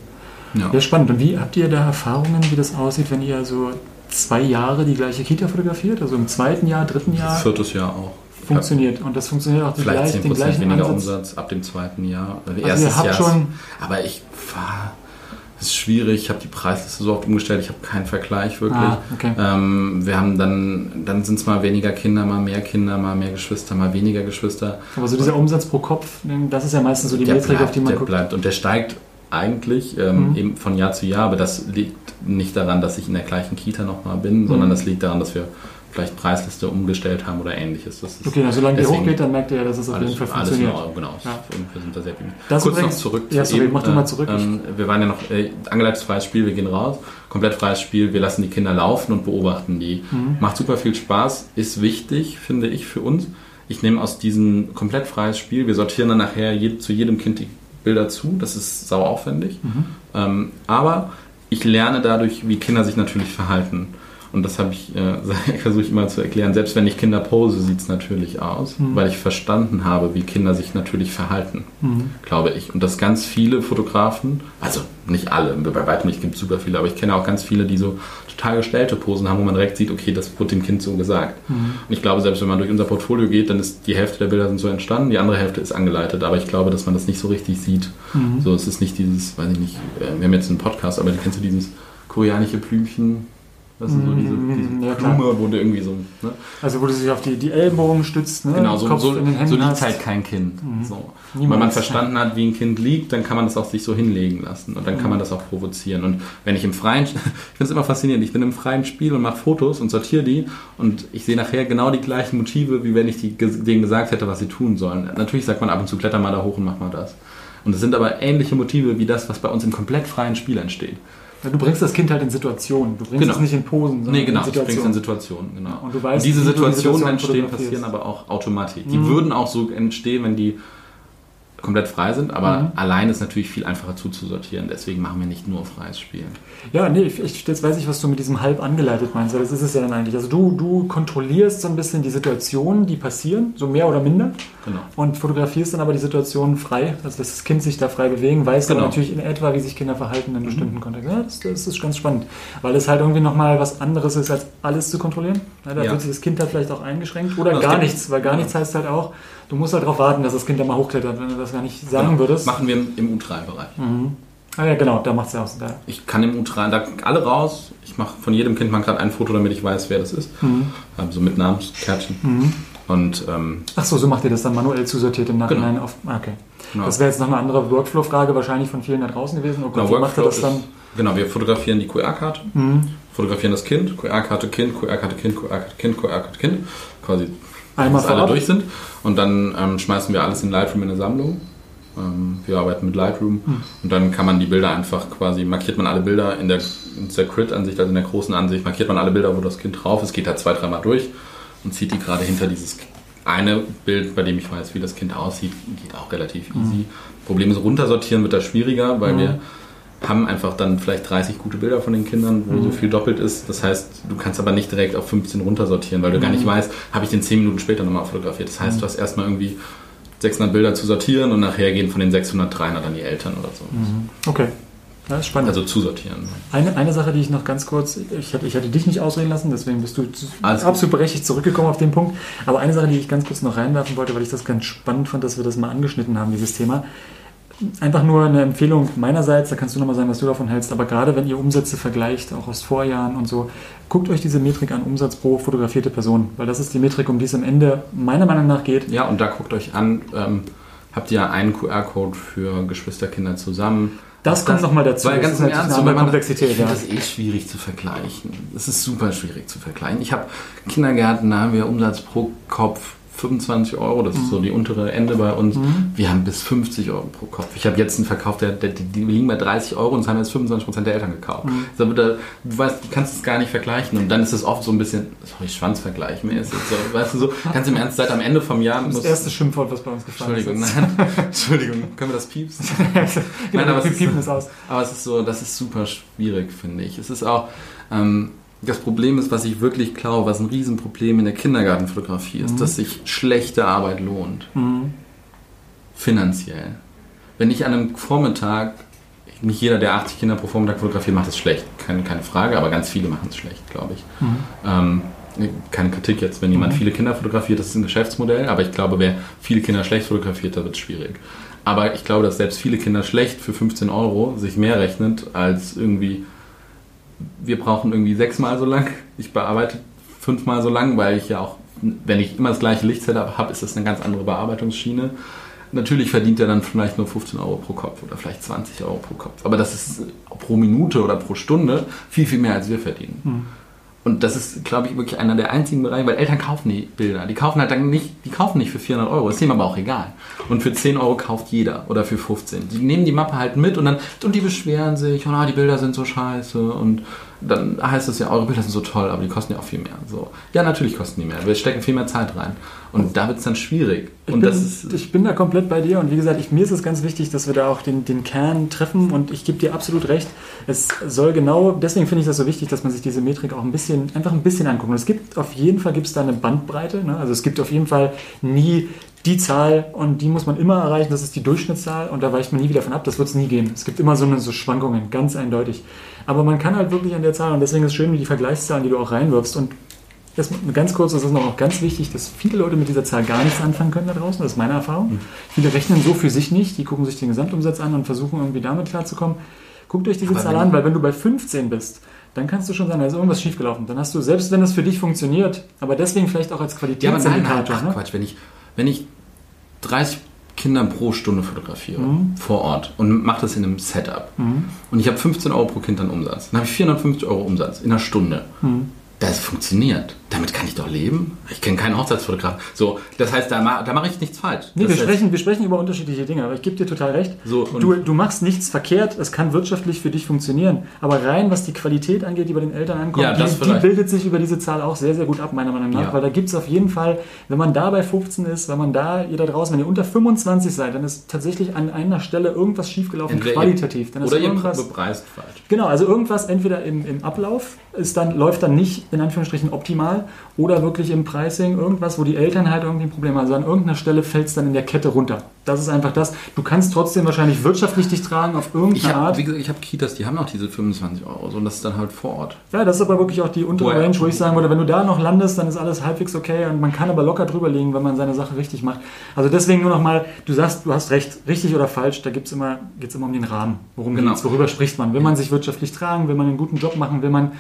Ja. ja, spannend. Und wie habt ihr da Erfahrungen, wie das aussieht, wenn ihr so zwei Jahre die gleiche Kita fotografiert? Also im zweiten Jahr, dritten Jahr? Viertes Jahr auch. Funktioniert. Und das funktioniert auch Vielleicht gleich, 10% den gleichen weniger Ansatz. Umsatz ab dem zweiten Jahr. Also Erstes ihr habt Jahr. Schon aber ich war das ist schwierig. Ich habe die Preisliste so oft umgestellt, ich habe keinen Vergleich wirklich. Ah, okay. ähm, wir haben dann, dann sind es mal weniger Kinder, mal mehr Kinder, mal mehr Geschwister, mal weniger Geschwister. Aber so dieser Umsatz pro Kopf, das ist ja meistens so die Metrik, auf die man der guckt. bleibt und der steigt eigentlich ähm, mhm. eben von Jahr zu Jahr, aber das liegt nicht daran, dass ich in der gleichen Kita nochmal bin, mhm. sondern das liegt daran, dass wir vielleicht Preisliste umgestellt haben oder ähnliches. okay, also solange die hochgeht, dann merkt ihr ja, dass es auf jeden Fall funktioniert. Alles in genau. Ja. Wir sind da sehr das Kurz übrigens, noch zurück. Ja, sorry, eben, mach du mal zurück. Ähm, wir waren ja noch äh, angeleitetes freies Spiel, wir gehen raus. Komplett freies Spiel, wir lassen die Kinder laufen und beobachten die. Mhm. Macht super viel Spaß, ist wichtig, finde ich, für uns. Ich nehme aus diesem komplett freies Spiel, wir sortieren dann nachher je, zu jedem Kind die Bilder zu, das ist sau aufwendig. Mhm. Ähm, aber ich lerne dadurch, wie Kinder sich natürlich verhalten. Und das habe ich, äh, [LAUGHS] versuche ich immer zu erklären. Selbst wenn ich Kinder pose, sieht es natürlich aus, mhm. weil ich verstanden habe, wie Kinder sich natürlich verhalten, mhm. glaube ich. Und dass ganz viele Fotografen, also nicht alle, bei weitem nicht gibt es super viele, aber ich kenne auch ganz viele, die so total gestellte Posen haben, wo man direkt sieht, okay, das wurde dem Kind so gesagt. Mhm. Und ich glaube, selbst wenn man durch unser Portfolio geht, dann ist die Hälfte der Bilder sind so entstanden, die andere Hälfte ist angeleitet. Aber ich glaube, dass man das nicht so richtig sieht. Mhm. So, es ist nicht dieses, weiß ich nicht, äh, wir haben jetzt einen Podcast, aber kennst du dieses koreanische Blümchen? Das ist so diese, Mhm, diese Blume, wo du irgendwie so. Ne? Also wo du sich auf die, die Ellbogen stützt, ne? Genau, so, Kopf so, in den Händen so liegt hast. halt kein Kind. Mhm. So. Niemals, Wenn man ja. verstanden hat, wie ein Kind liegt, dann kann man das auch sich so hinlegen lassen und dann kann Mhm. man das auch provozieren. Und wenn ich im Freien, [LAUGHS] ich finde es immer faszinierend, ich bin im freien Spiel und mache Fotos und sortiere die und ich sehe nachher genau die gleichen Motive, wie wenn ich die, denen gesagt hätte, was sie tun sollen. Natürlich sagt man ab und zu, kletter mal da hoch und mach mal das. Und es sind aber ähnliche Motive wie das, was bei uns im komplett freien Spiel entsteht. Du bringst das Kind halt in Situationen. Du bringst Genau. es nicht in Posen, sondern Nee, genau, in ich bring's in Situationen. Situationen, genau. Und du weißt, diese wie du die Situationen Situation entstehen, passieren aber auch automatisch. Die Mhm. würden auch so entstehen, wenn die komplett frei sind, aber Mhm. allein ist natürlich viel einfacher zuzusortieren. Deswegen machen wir nicht nur freies Spielen. Ja, nee, ich, jetzt weiß ich, was du mit diesem halb angeleitet meinst, weil das ist es ja dann eigentlich. Also du, du kontrollierst so ein bisschen die Situationen, die passieren, so mehr oder minder, Genau. und fotografierst dann aber die Situationen frei, also dass das Kind sich da frei bewegen, weiß Genau. natürlich in etwa, wie sich Kinder verhalten in bestimmten Kontexten. Ja, das, das ist ganz spannend, weil es halt irgendwie nochmal was anderes ist, als alles zu kontrollieren. Ja, da Ja. wird sich das Kind halt vielleicht auch eingeschränkt oder Das gar nichts, weil gar nichts heißt halt auch, du musst halt darauf warten, dass das Kind da mal hochklettert, wenn du das gar nicht sagen würdest. Machen wir im, im U3-Bereich. Mhm. Ah ja, genau, da macht es ja aus. Da. Ich kann im U3, da alle raus. Ich mache von jedem Kind mal gerade ein Foto, damit ich weiß, wer das ist. Mhm. Also mit Namenskärtchen. Mhm. Und ähm, Ach so, so macht ihr das dann manuell zusortiert im Nachhinein Genau. auf. ah, Okay. genau. Das wäre jetzt noch eine andere Workflow-Frage wahrscheinlich von vielen da draußen gewesen. Oh Gott, Genau, wie macht ihr das dann? ist- Genau, wir fotografieren die QR-Karte, Mhm. fotografieren das Kind, QR-Karte Kind, QR-Karte Kind, QR-Karte Kind, QR-Karte Kind, quasi Einmal alle durch sind. Und dann ähm, schmeißen wir alles in Lightroom in eine Sammlung. Ähm, wir arbeiten mit Lightroom Hm. und dann kann man die Bilder einfach quasi, markiert man alle Bilder in der, in der Grid-Ansicht, also in der großen Ansicht, markiert man alle Bilder, wo das Kind drauf ist, geht da zwei, dreimal durch und zieht die gerade hinter dieses eine Bild, bei dem ich weiß, wie das Kind aussieht, geht auch relativ easy. Problem ist, runtersortieren wird da schwieriger, weil wir haben einfach dann vielleicht 30 gute Bilder von den Kindern, wo Mhm. so viel doppelt ist. Das heißt, du kannst aber nicht direkt auf 15 runtersortieren, weil du gar nicht weißt, habe ich den 10 Minuten später nochmal fotografiert. Das heißt, du hast erstmal irgendwie 600 Bilder zu sortieren und nachher gehen von den 600 300 an die Eltern oder so. Mhm. Okay. Ja, ist spannend. Also zusortieren. eine, eine Sache, die ich noch ganz kurz, ich hatte, ich hatte dich nicht ausreden lassen, deswegen bist du Alles gut. absolut berechtigt zurückgekommen auf den Punkt. Aber eine Sache, die ich ganz kurz noch reinwerfen wollte, weil ich das ganz spannend fand, dass wir das mal angeschnitten haben, dieses Thema. Einfach nur eine Empfehlung meinerseits, da kannst du nochmal sagen, was du davon hältst, aber gerade wenn ihr Umsätze vergleicht, auch aus Vorjahren und so, guckt euch diese Metrik an, Umsatz pro fotografierte Person, weil das ist die Metrik, um die es am Ende meiner Meinung nach geht. Ja, und da guckt euch an, ähm, habt ihr einen QR-Code für Geschwisterkinder zusammen. Das kommt noch mal dazu. Weil Das ganz ist im natürlich Ernst, so, Komplexität, ich finde ja. das eh schwierig zu vergleichen. Es ist super schwierig zu vergleichen. Ich habe Kindergärten, da haben wir Umsatz pro Kopf 25 Euro, das Mhm. ist so die untere Ende bei uns. Wir haben bis 50 Euro pro Kopf. Ich habe jetzt einen Verkauf, der, der, die, die liegen bei 30 Euro und es haben jetzt 25% der Eltern gekauft. Mhm. Also da, du weißt, du kannst es gar nicht vergleichen und dann ist es oft so ein bisschen, sorry, Schwanzvergleich mäßig. So, weißt du so, ganz im Ernst, seit am Ende vom Jahr Das muss... erste Schimpfwort, was bei uns gefallen Entschuldigung, ist. nein. [LAUGHS] Entschuldigung, können wir das piepsen? [LAUGHS] Genau, aber es ist-. Aber es ist so, das ist super schwierig, finde ich. Es ist auch, ähm, das Problem ist, was ich wirklich glaube, was ein Riesenproblem in der Kindergartenfotografie ist, Mhm. dass sich schlechte Arbeit lohnt. Mhm. Finanziell. Wenn ich an einem Vormittag, nicht jeder, der 80 Kinder pro Vormittag fotografiert, macht es schlecht. Keine, keine Frage, aber ganz viele machen es schlecht, glaube ich. Mhm. Ähm, keine Kritik jetzt, wenn jemand Mhm. viele Kinder fotografiert, das ist ein Geschäftsmodell, aber ich glaube, wer viele Kinder schlecht fotografiert, da wird es schwierig. Aber ich glaube, dass selbst viele Kinder schlecht für 15 Euro sich mehr rechnet als irgendwie, wir brauchen irgendwie sechsmal so lang, ich bearbeite fünfmal so lang, weil ich ja auch, wenn ich immer das gleiche Lichtsetup habe, ist das eine ganz andere Bearbeitungsschiene. Natürlich verdient er dann vielleicht nur 15 Euro pro Kopf oder vielleicht 20 Euro pro Kopf. Aber das ist pro Minute oder pro Stunde viel, viel mehr, als wir verdienen. Mhm. Und das ist, glaube ich, wirklich einer der einzigen Bereiche, weil Eltern kaufen die Bilder. Die kaufen halt dann nicht, die kaufen nicht für 400 Euro, ist dem aber auch egal. Und für 10 Euro kauft jeder oder für 15. Die nehmen die Mappe halt mit und dann, und die beschweren sich, oh, na, die Bilder sind so scheiße und dann heißt es ja, eure Bilder sind so toll, aber die kosten ja auch viel mehr. So, ja, natürlich kosten die mehr. Wir stecken viel mehr Zeit rein. Und da wird es dann schwierig. Ich und bin, das ist, ich bin da komplett bei dir und wie gesagt, ich, mir ist es ganz wichtig, dass wir da auch den, den Kern treffen und ich gebe dir absolut recht. Es soll genau, deswegen finde ich das so wichtig, dass man sich diese Metrik auch ein bisschen, einfach ein bisschen anguckt. Und es gibt auf jeden Fall gibt es da eine Bandbreite. Ne? Also es gibt auf jeden Fall nie die Zahl und die muss man immer erreichen, das ist die Durchschnittszahl und da weicht man nie wieder von ab, das wird es nie geben. Es gibt immer so, eine, so Schwankungen, ganz eindeutig. Aber man kann halt wirklich an der Zahl und deswegen ist es schön, wie die Vergleichszahlen, die du auch reinwirfst und das ganz kurz, das ist noch ganz wichtig, dass viele Leute mit dieser Zahl gar nichts anfangen können da draußen. Das ist meine Erfahrung. Mhm. Viele rechnen so für sich nicht, die gucken sich den Gesamtumsatz an und versuchen irgendwie damit klarzukommen. Guckt euch diese Aber Zahl an, weil wenn du bei 15 bist, dann kannst du schon sagen, da ist irgendwas schiefgelaufen. Dann hast du, selbst wenn es für dich funktioniert, aber deswegen vielleicht auch als Qualitätsindikator. Ja, nein, ach, ne? Quatsch, wenn ich, wenn ich 30 Kinder pro Stunde fotografiere mhm. vor Ort und mache das in einem Setup mhm. und ich habe 15 Euro pro Kind an Umsatz, dann habe ich 450 Euro Umsatz in einer Stunde. Mhm das funktioniert. Damit kann ich doch leben. Ich kenne keinen Hochzeitsfotograf. So, das heißt, da, ma da mache ich nichts falsch. Nee, wir sprechen, wir sprechen über unterschiedliche Dinge, aber ich gebe dir total recht. So, du, du machst nichts verkehrt, es kann wirtschaftlich für dich funktionieren. Aber rein, was die Qualität angeht, die bei den Eltern ankommt, ja, die, die, bildet sich über diese Zahl auch sehr, sehr gut ab, meiner Meinung nach. Ja. Weil da gibt es auf jeden Fall, wenn man da bei 15 ist, wenn man da, ihr da draußen, wenn ihr unter 25 seid, dann ist tatsächlich an einer Stelle irgendwas schiefgelaufen, Entweder qualitativ. Dann oder ihr bepreist falsch. Genau, also irgendwas entweder im, im Ablauf ist dann, läuft dann nicht in Anführungsstrichen optimal oder wirklich im Pricing irgendwas, wo die Eltern halt irgendwie ein Problem haben. Also an irgendeiner Stelle fällt es dann in der Kette runter. Das ist einfach das. Du kannst trotzdem wahrscheinlich wirtschaftlich dich tragen auf irgendeine hab, Art. Wie gesagt, ich habe Kitas, die haben auch diese 25 Euro und das ist dann halt vor Ort. Ja, das ist aber wirklich auch die untere Range, wo ich sagen würde, wenn du da noch landest, dann ist alles halbwegs okay und man kann aber locker drüber liegen, wenn man seine Sache richtig macht. Also deswegen nur nochmal, du sagst, du hast recht, richtig oder falsch, da geht es immer, geht's immer um den Rahmen. Worum genau. geht's, worüber spricht man? Will man sich wirtschaftlich tragen? Will man einen guten Job machen? Will man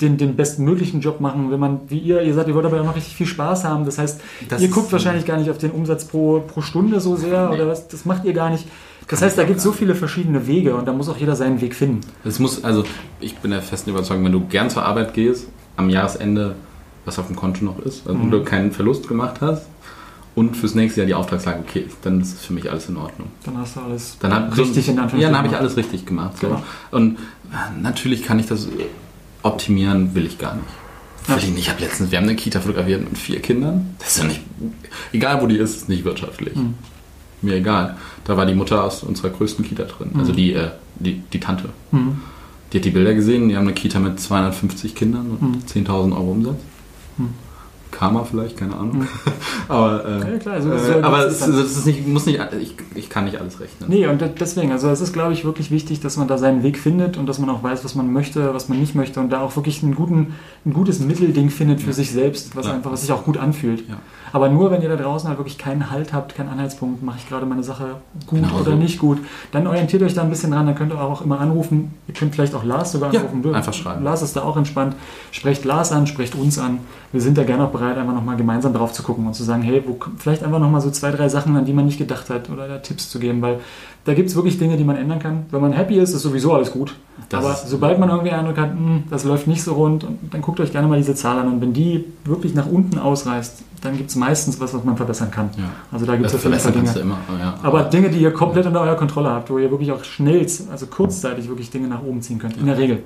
den, den bestmöglichen Job machen? Will man, wie ihr, ihr sagt, ihr wollt aber noch richtig viel Spaß haben. Das heißt, das ihr guckt wahrscheinlich gar nicht auf den Umsatz pro, pro Stunde so sehr oder was, das macht ihr gar nicht. Das heißt, da gibt es so viele verschiedene Wege und da muss auch jeder seinen Weg finden. Es muss, also ich bin der festen Überzeugung, wenn du gern zur Arbeit gehst, am Jahresende was auf dem Konto noch ist, also mhm. du keinen Verlust gemacht hast und fürs nächste Jahr die Auftragslage okay ist, dann ist es für mich alles in Ordnung. Dann hast du alles dann hab, richtig so, in Anführungszeichen. Ja, dann habe ich alles richtig gemacht. So. Genau. Und äh, natürlich kann ich das optimieren, will ich gar nicht. Ja. Ich habe letztens, wir haben eine Kita fotografiert mit vier Kindern. Das ist ja nicht, egal wo die ist, ist nicht wirtschaftlich. Mhm. Mir egal. Da war die Mutter aus unserer größten Kita drin, also die, äh, die, die Tante. Mhm. Die hat die Bilder gesehen, die haben eine Kita mit 250 Kindern und 10.000 mhm. Euro Umsatz. Karma vielleicht, keine Ahnung. Mhm. [LAUGHS] aber äh, ja, klar, also äh, aber es, das ist nicht, muss nicht, ich, ich kann nicht alles rechnen. Nee, und deswegen, also es ist, glaube ich, wirklich wichtig, dass man da seinen Weg findet und dass man auch weiß, was man möchte, was man nicht möchte und da auch wirklich einen guten, ein gutes Mittelding findet für ja. sich selbst, was ja. einfach, was sich auch gut anfühlt. Aber nur, wenn ihr da draußen halt wirklich keinen Halt habt, keinen Anhaltspunkt, mache ich gerade meine Sache gut genau oder so. nicht gut, dann orientiert euch da ein bisschen dran, dann könnt ihr auch immer anrufen. Ihr könnt vielleicht auch Lars sogar anrufen. einfach schreiben. Lars ist da auch entspannt. Sprecht Lars an, sprecht uns an. Wir sind da gerne auch bereit, einfach nochmal gemeinsam drauf zu gucken und zu sagen, hey, wo, vielleicht einfach nochmal so zwei, drei Sachen, an die man nicht gedacht hat oder da Tipps zu geben, weil da gibt es wirklich Dinge, die man ändern kann. Wenn man happy ist, ist sowieso alles gut. Das Aber sobald man irgendwie Eindruck hat, hm, das läuft nicht so rund, dann guckt euch gerne mal diese Zahl an. Und wenn die wirklich nach unten ausreißt, dann gibt es meistens was, was man verbessern kann. Ja. Also da gibt es auf jeden Fall Dinge. Immer, ja. Aber Dinge, die ihr komplett unter eurer Kontrolle habt, wo ihr wirklich auch schnell, also kurzzeitig wirklich Dinge nach oben ziehen könnt, in der Regel.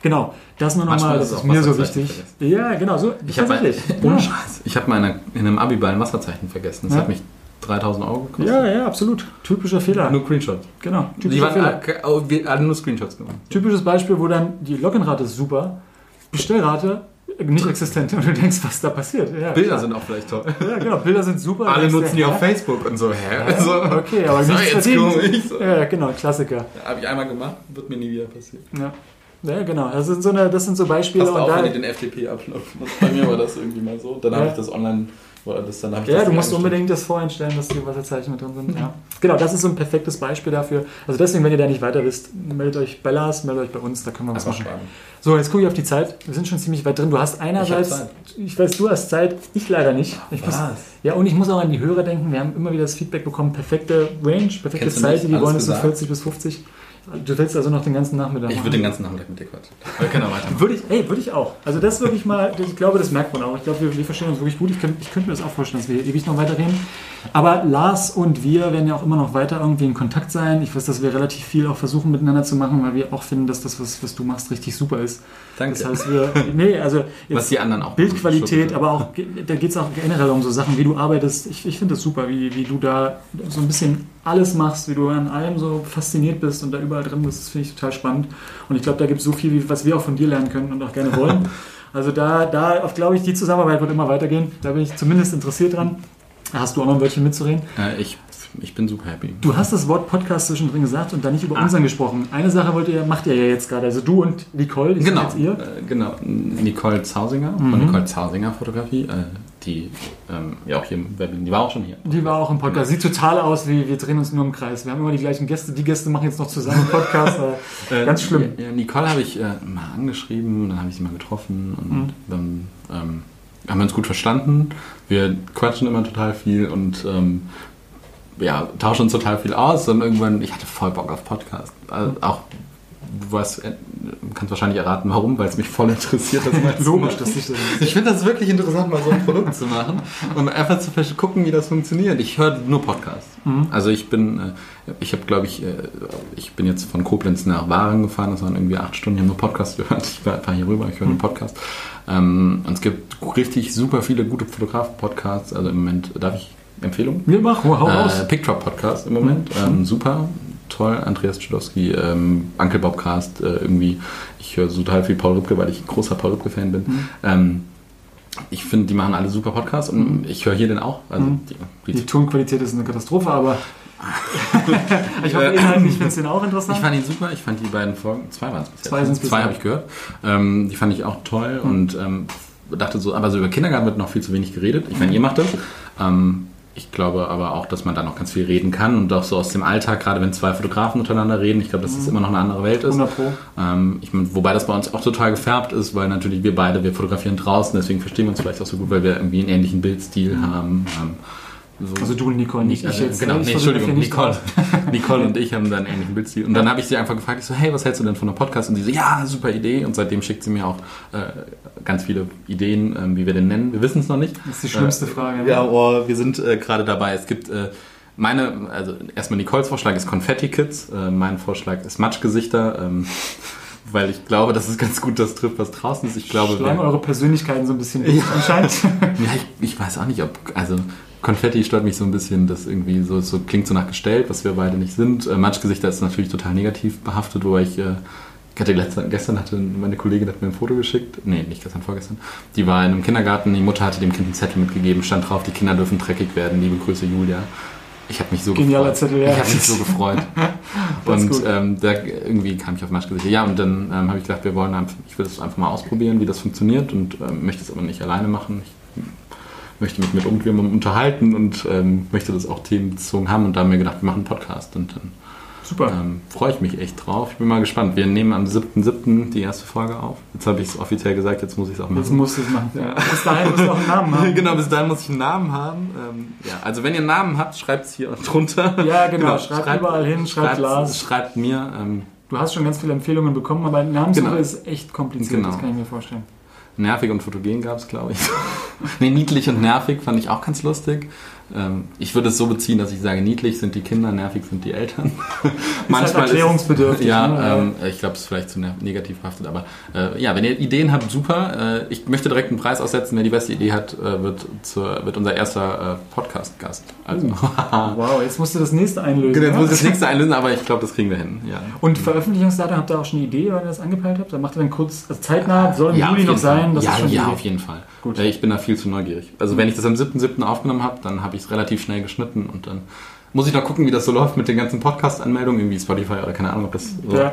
Genau, das nur nochmal, das ist mir so wichtig. Ja, genau, so. Ich habe mal, [LAUGHS] ja. ich hab mal in einem Abiball ein Wasserzeichen vergessen. Das ja. hat mich 3000 Euro gekostet. Ja, ja, absolut. Typischer Fehler. Nur Screenshots. Genau. Die waren, Fehler. Oh, wir hatten nur Screenshots gemacht. Typisches Beispiel, wo dann die Login-Rate ist super, Bestellrate nicht existent und du denkst, was da passiert. Ja, Bilder klar. sind auch vielleicht toll. Ja, genau, Bilder sind super. Alle nutzen die auf Facebook und so, hä? Ja, so, okay, aber nichts verdient. So. Ja, genau, Klassiker. Ja, Habe ich einmal gemacht, wird mir nie wieder passieren. Ja. Ja, genau. Das sind so, eine, das sind so Beispiele. Passt und auch, da, wenn ich den FTP abschnupfen. Bei mir war das irgendwie mal so. Dann ja. habe ich das online das, dann ich ja, du musst unbedingt das voreinstellen, dass die Wasserzeichen mit drin sind. Ja. Genau, das ist so ein perfektes Beispiel dafür. Also deswegen, wenn ihr da nicht weiter wisst, meldet euch bei Lars, meldet euch bei uns, da können wir was machen. Spannend. So, jetzt gucke ich auf die Zeit. Wir sind schon ziemlich weit drin. Du hast einerseits, ich, ich weiß, du hast Zeit, ich leider nicht. Ich muss, ja, und ich muss auch an die Hörer denken. Wir haben immer wieder das Feedback bekommen, perfekte Range, perfekte Zeit, die wollen es so 40 bis 50. Du willst also noch den ganzen Nachmittag Ich machen? würde den ganzen Nachmittag mit dir quatschen. Wir können auch weitermachen. Würde ich, ey, würde ich auch. Also das wirklich mal, ich glaube, das merkt man auch. Ich glaube, wir, wir verstehen uns wirklich gut. Ich, könnt, ich könnte mir das auch vorstellen, dass wir hier ewig noch weiterreden. Aber Lars und wir werden ja auch immer noch weiter irgendwie in Kontakt sein. Ich weiß, dass wir relativ viel auch versuchen miteinander zu machen, weil wir auch finden, dass das, was, was du machst, richtig super ist. Danke. Das heißt, wir, nee, also Was die anderen auch Bildqualität, aber auch, da geht es auch generell um so Sachen, wie du arbeitest. Ich, ich finde das super, wie, wie du da so ein bisschen alles machst, wie du an allem so fasziniert bist und da überall drin bist. Das finde ich total spannend. Und ich glaube, da gibt es so viel, was wir auch von dir lernen können und auch gerne wollen. [LAUGHS] Also da, da glaube ich, die Zusammenarbeit wird immer weitergehen. Da bin ich zumindest interessiert dran. Hast du auch noch ein Wörtchen mitzureden? Äh, ich, ich bin super happy. Du hast das Wort Podcast zwischendrin gesagt und dann nicht über Ah. unseren gesprochen. Eine Sache wollt ihr, macht ihr ja jetzt gerade. Also du und Nicole, ich Genau, jetzt ihr. äh, genau. Nicole Zausinger von Mhm. Nicole Zausinger Fotografie, äh, die ähm, ja auch hier im Webinar, die war auch schon hier. Die war auch im Podcast. Sieht total aus, wie wir drehen uns nur im Kreis. Wir haben immer die gleichen Gäste. Die Gäste machen jetzt noch zusammen Podcast. [LAUGHS] Äh, Ganz schlimm. Ja, ja, Nicole habe ich äh, mal angeschrieben, dann habe ich sie mal getroffen und Mhm. dann ähm, haben wir uns gut verstanden. Wir quatschen immer total viel und ähm, ja, tauschen uns total viel aus und irgendwann, ich hatte voll Bock auf Podcast. Also auch, du weißt, äh, kannst wahrscheinlich erraten, warum, weil es mich voll interessiert. Das zu [LAUGHS] Logisch, machen. dass dich das Ich finde das wirklich interessant, mal so ein Produkt zu machen und einfach zu gucken, wie das funktioniert. Ich höre nur Podcasts. Mhm. Also ich bin, äh, ich habe glaube ich, äh, ich bin jetzt von Koblenz nach Waren gefahren, das waren irgendwie acht Stunden, ich habe nur Podcasts gehört. Ich war einfach hier rüber, ich höre nur Podcast. Ähm, und es gibt richtig super viele gute Fotografen-Podcasts. Also im Moment, darf ich Empfehlungen? Wir machen, hau raus. Äh, Picture Podcast im Moment. Ähm, super, toll. Andreas Czudowski, ähm, Uncle Bobcast, äh, irgendwie. Ich höre so total viel Paul Rübke, weil ich ein großer Paul Rübke-Fan bin. Ähm, ich finde, die machen alle super Podcasts und ich höre hier den auch. Also Mhm. die, Die Tonqualität ist eine Katastrophe, aber [LAUGHS] ich hoffe, inhaltlich findest du den auch interessant. Ich fand ihn super, ich fand die beiden Folgen, zwei waren es bis jetzt. Zwei sind's bis Zwei jetzt. habe ich gehört. Ähm, die fand ich auch toll und ähm, dachte so, aber so über Kindergarten wird noch viel zu wenig geredet. Ich meine, ihr macht das. Ähm, ich glaube aber auch, dass man da noch ganz viel reden kann und auch so aus dem Alltag, gerade wenn zwei Fotografen untereinander reden, ich glaube, dass das immer noch eine andere Welt ist. 100 Pro. Ähm, ich mein, wobei das bei uns auch total gefärbt ist, weil natürlich wir beide, wir fotografieren draußen, deswegen verstehen wir uns vielleicht auch so gut, weil wir irgendwie einen ähnlichen Bildstil haben. Ähm, so. Also du und Nicole, nicht ich jetzt. Genau, nee, Entschuldigung, Nicole. [LAUGHS] Nicole und ich haben dann einen ähnlichen Bildstil. Und dann habe ich sie einfach gefragt, ich so, hey, was hältst du denn von einem Podcast? Und sie so, ja, super Idee. Und seitdem schickt sie mir auch äh, ganz viele Ideen, ähm, wie wir den nennen. Wir wissen es noch nicht. Das ist die schlimmste Frage. ne? Ja, oh, wir sind äh, gerade dabei. Es gibt äh, meine, also erstmal Nicoles Vorschlag ist Confetti Kids. Äh, mein Vorschlag ist Matschgesichter. Ähm, [LAUGHS] weil ich glaube, dass es ganz gut das trifft, was draußen ist. Ich glaube, Schlagen wir- eure Persönlichkeiten so ein bisschen durch, anscheinend. [LAUGHS] ja, ich, ich weiß auch nicht, ob, also Konfetti stört mich so ein bisschen, das irgendwie so, so klingt so nach gestellt, was wir beide nicht sind. Äh, Matschgesichter ist natürlich total negativ behaftet, wo ich, äh, hatte gestern, gestern hatte meine Kollegin hat mir ein Foto geschickt, nee, nicht gestern, vorgestern. Die war in einem Kindergarten, die Mutter hatte dem Kind einen Zettel mitgegeben, stand drauf, die Kinder dürfen dreckig werden, liebe Grüße Julia. Ich habe mich so Genialer gefreut. Zettel, ja. Ich habe mich so gefreut. [LAUGHS] Und ähm, da irgendwie kam ich auf Matschgesichter. Ja, und dann ähm, habe ich gedacht, wir wollen einfach, ich will das einfach mal ausprobieren, wie das funktioniert und ähm, möchte es aber nicht alleine machen. Ich möchte mich mit irgendjemandem unterhalten und ähm, möchte das auch themenbezogen haben und da haben wir gedacht, wir machen einen Podcast und dann Super. ähm, freue ich mich echt drauf. Ich bin mal gespannt. Wir nehmen am 7.7. die erste Folge auf. Jetzt habe ich es offiziell gesagt, jetzt muss ich es auch Jetzt machen. musst du es machen. Bis dahin musst du auch einen Namen [LAUGHS] haben. Genau, bis dahin muss ich einen Namen haben. Ähm, ja, also wenn ihr einen Namen habt, schreibt es hier [LAUGHS] drunter. Ja, genau. Schreibt überall hin, schreibt Lars. Schreibt mir. Ähm, Du hast schon ganz viele Empfehlungen bekommen, aber Namenssuche Genau. ist echt kompliziert, Genau. das kann ich mir vorstellen. Nervig und fotogen gab es, glaube ich. [LAUGHS] nee, niedlich und nervig fand ich auch ganz lustig. Ähm, ich würde es so beziehen, dass ich sage, niedlich sind die Kinder, nervig sind die Eltern. halt [LAUGHS] erklärungsbedürftig, ja, ne? Ähm, ich glaube, es ist vielleicht zu negativ behaftet, aber äh, ja, wenn ihr Ideen habt, super. Äh, ich möchte direkt einen Preis aussetzen. Wer die beste Idee hat, äh, wird, zur, wird unser erster äh, Podcast-Gast. Also, [LAUGHS] Wow, jetzt musst du das nächste einlösen. Genau, jetzt ja? muss ich das nächste einlösen, aber ich glaube, das kriegen wir hin. Ja. Und Veröffentlichungsdatum, habt ihr auch schon eine Idee, wann ihr das angepeilt habt? Dann macht ihr dann kurz, also zeitnah, soll im Ja, Juli noch Fall. sein, das ja, ist ja, auf jeden Fall. Gut. Ich bin da viel zu neugierig. Also wenn ich das am 7.7. aufgenommen habe, dann habe ich es relativ schnell geschnitten und dann muss ich noch gucken, wie das so läuft mit den ganzen Podcast-Anmeldungen, irgendwie Spotify oder keine Ahnung, ob das so. Ja.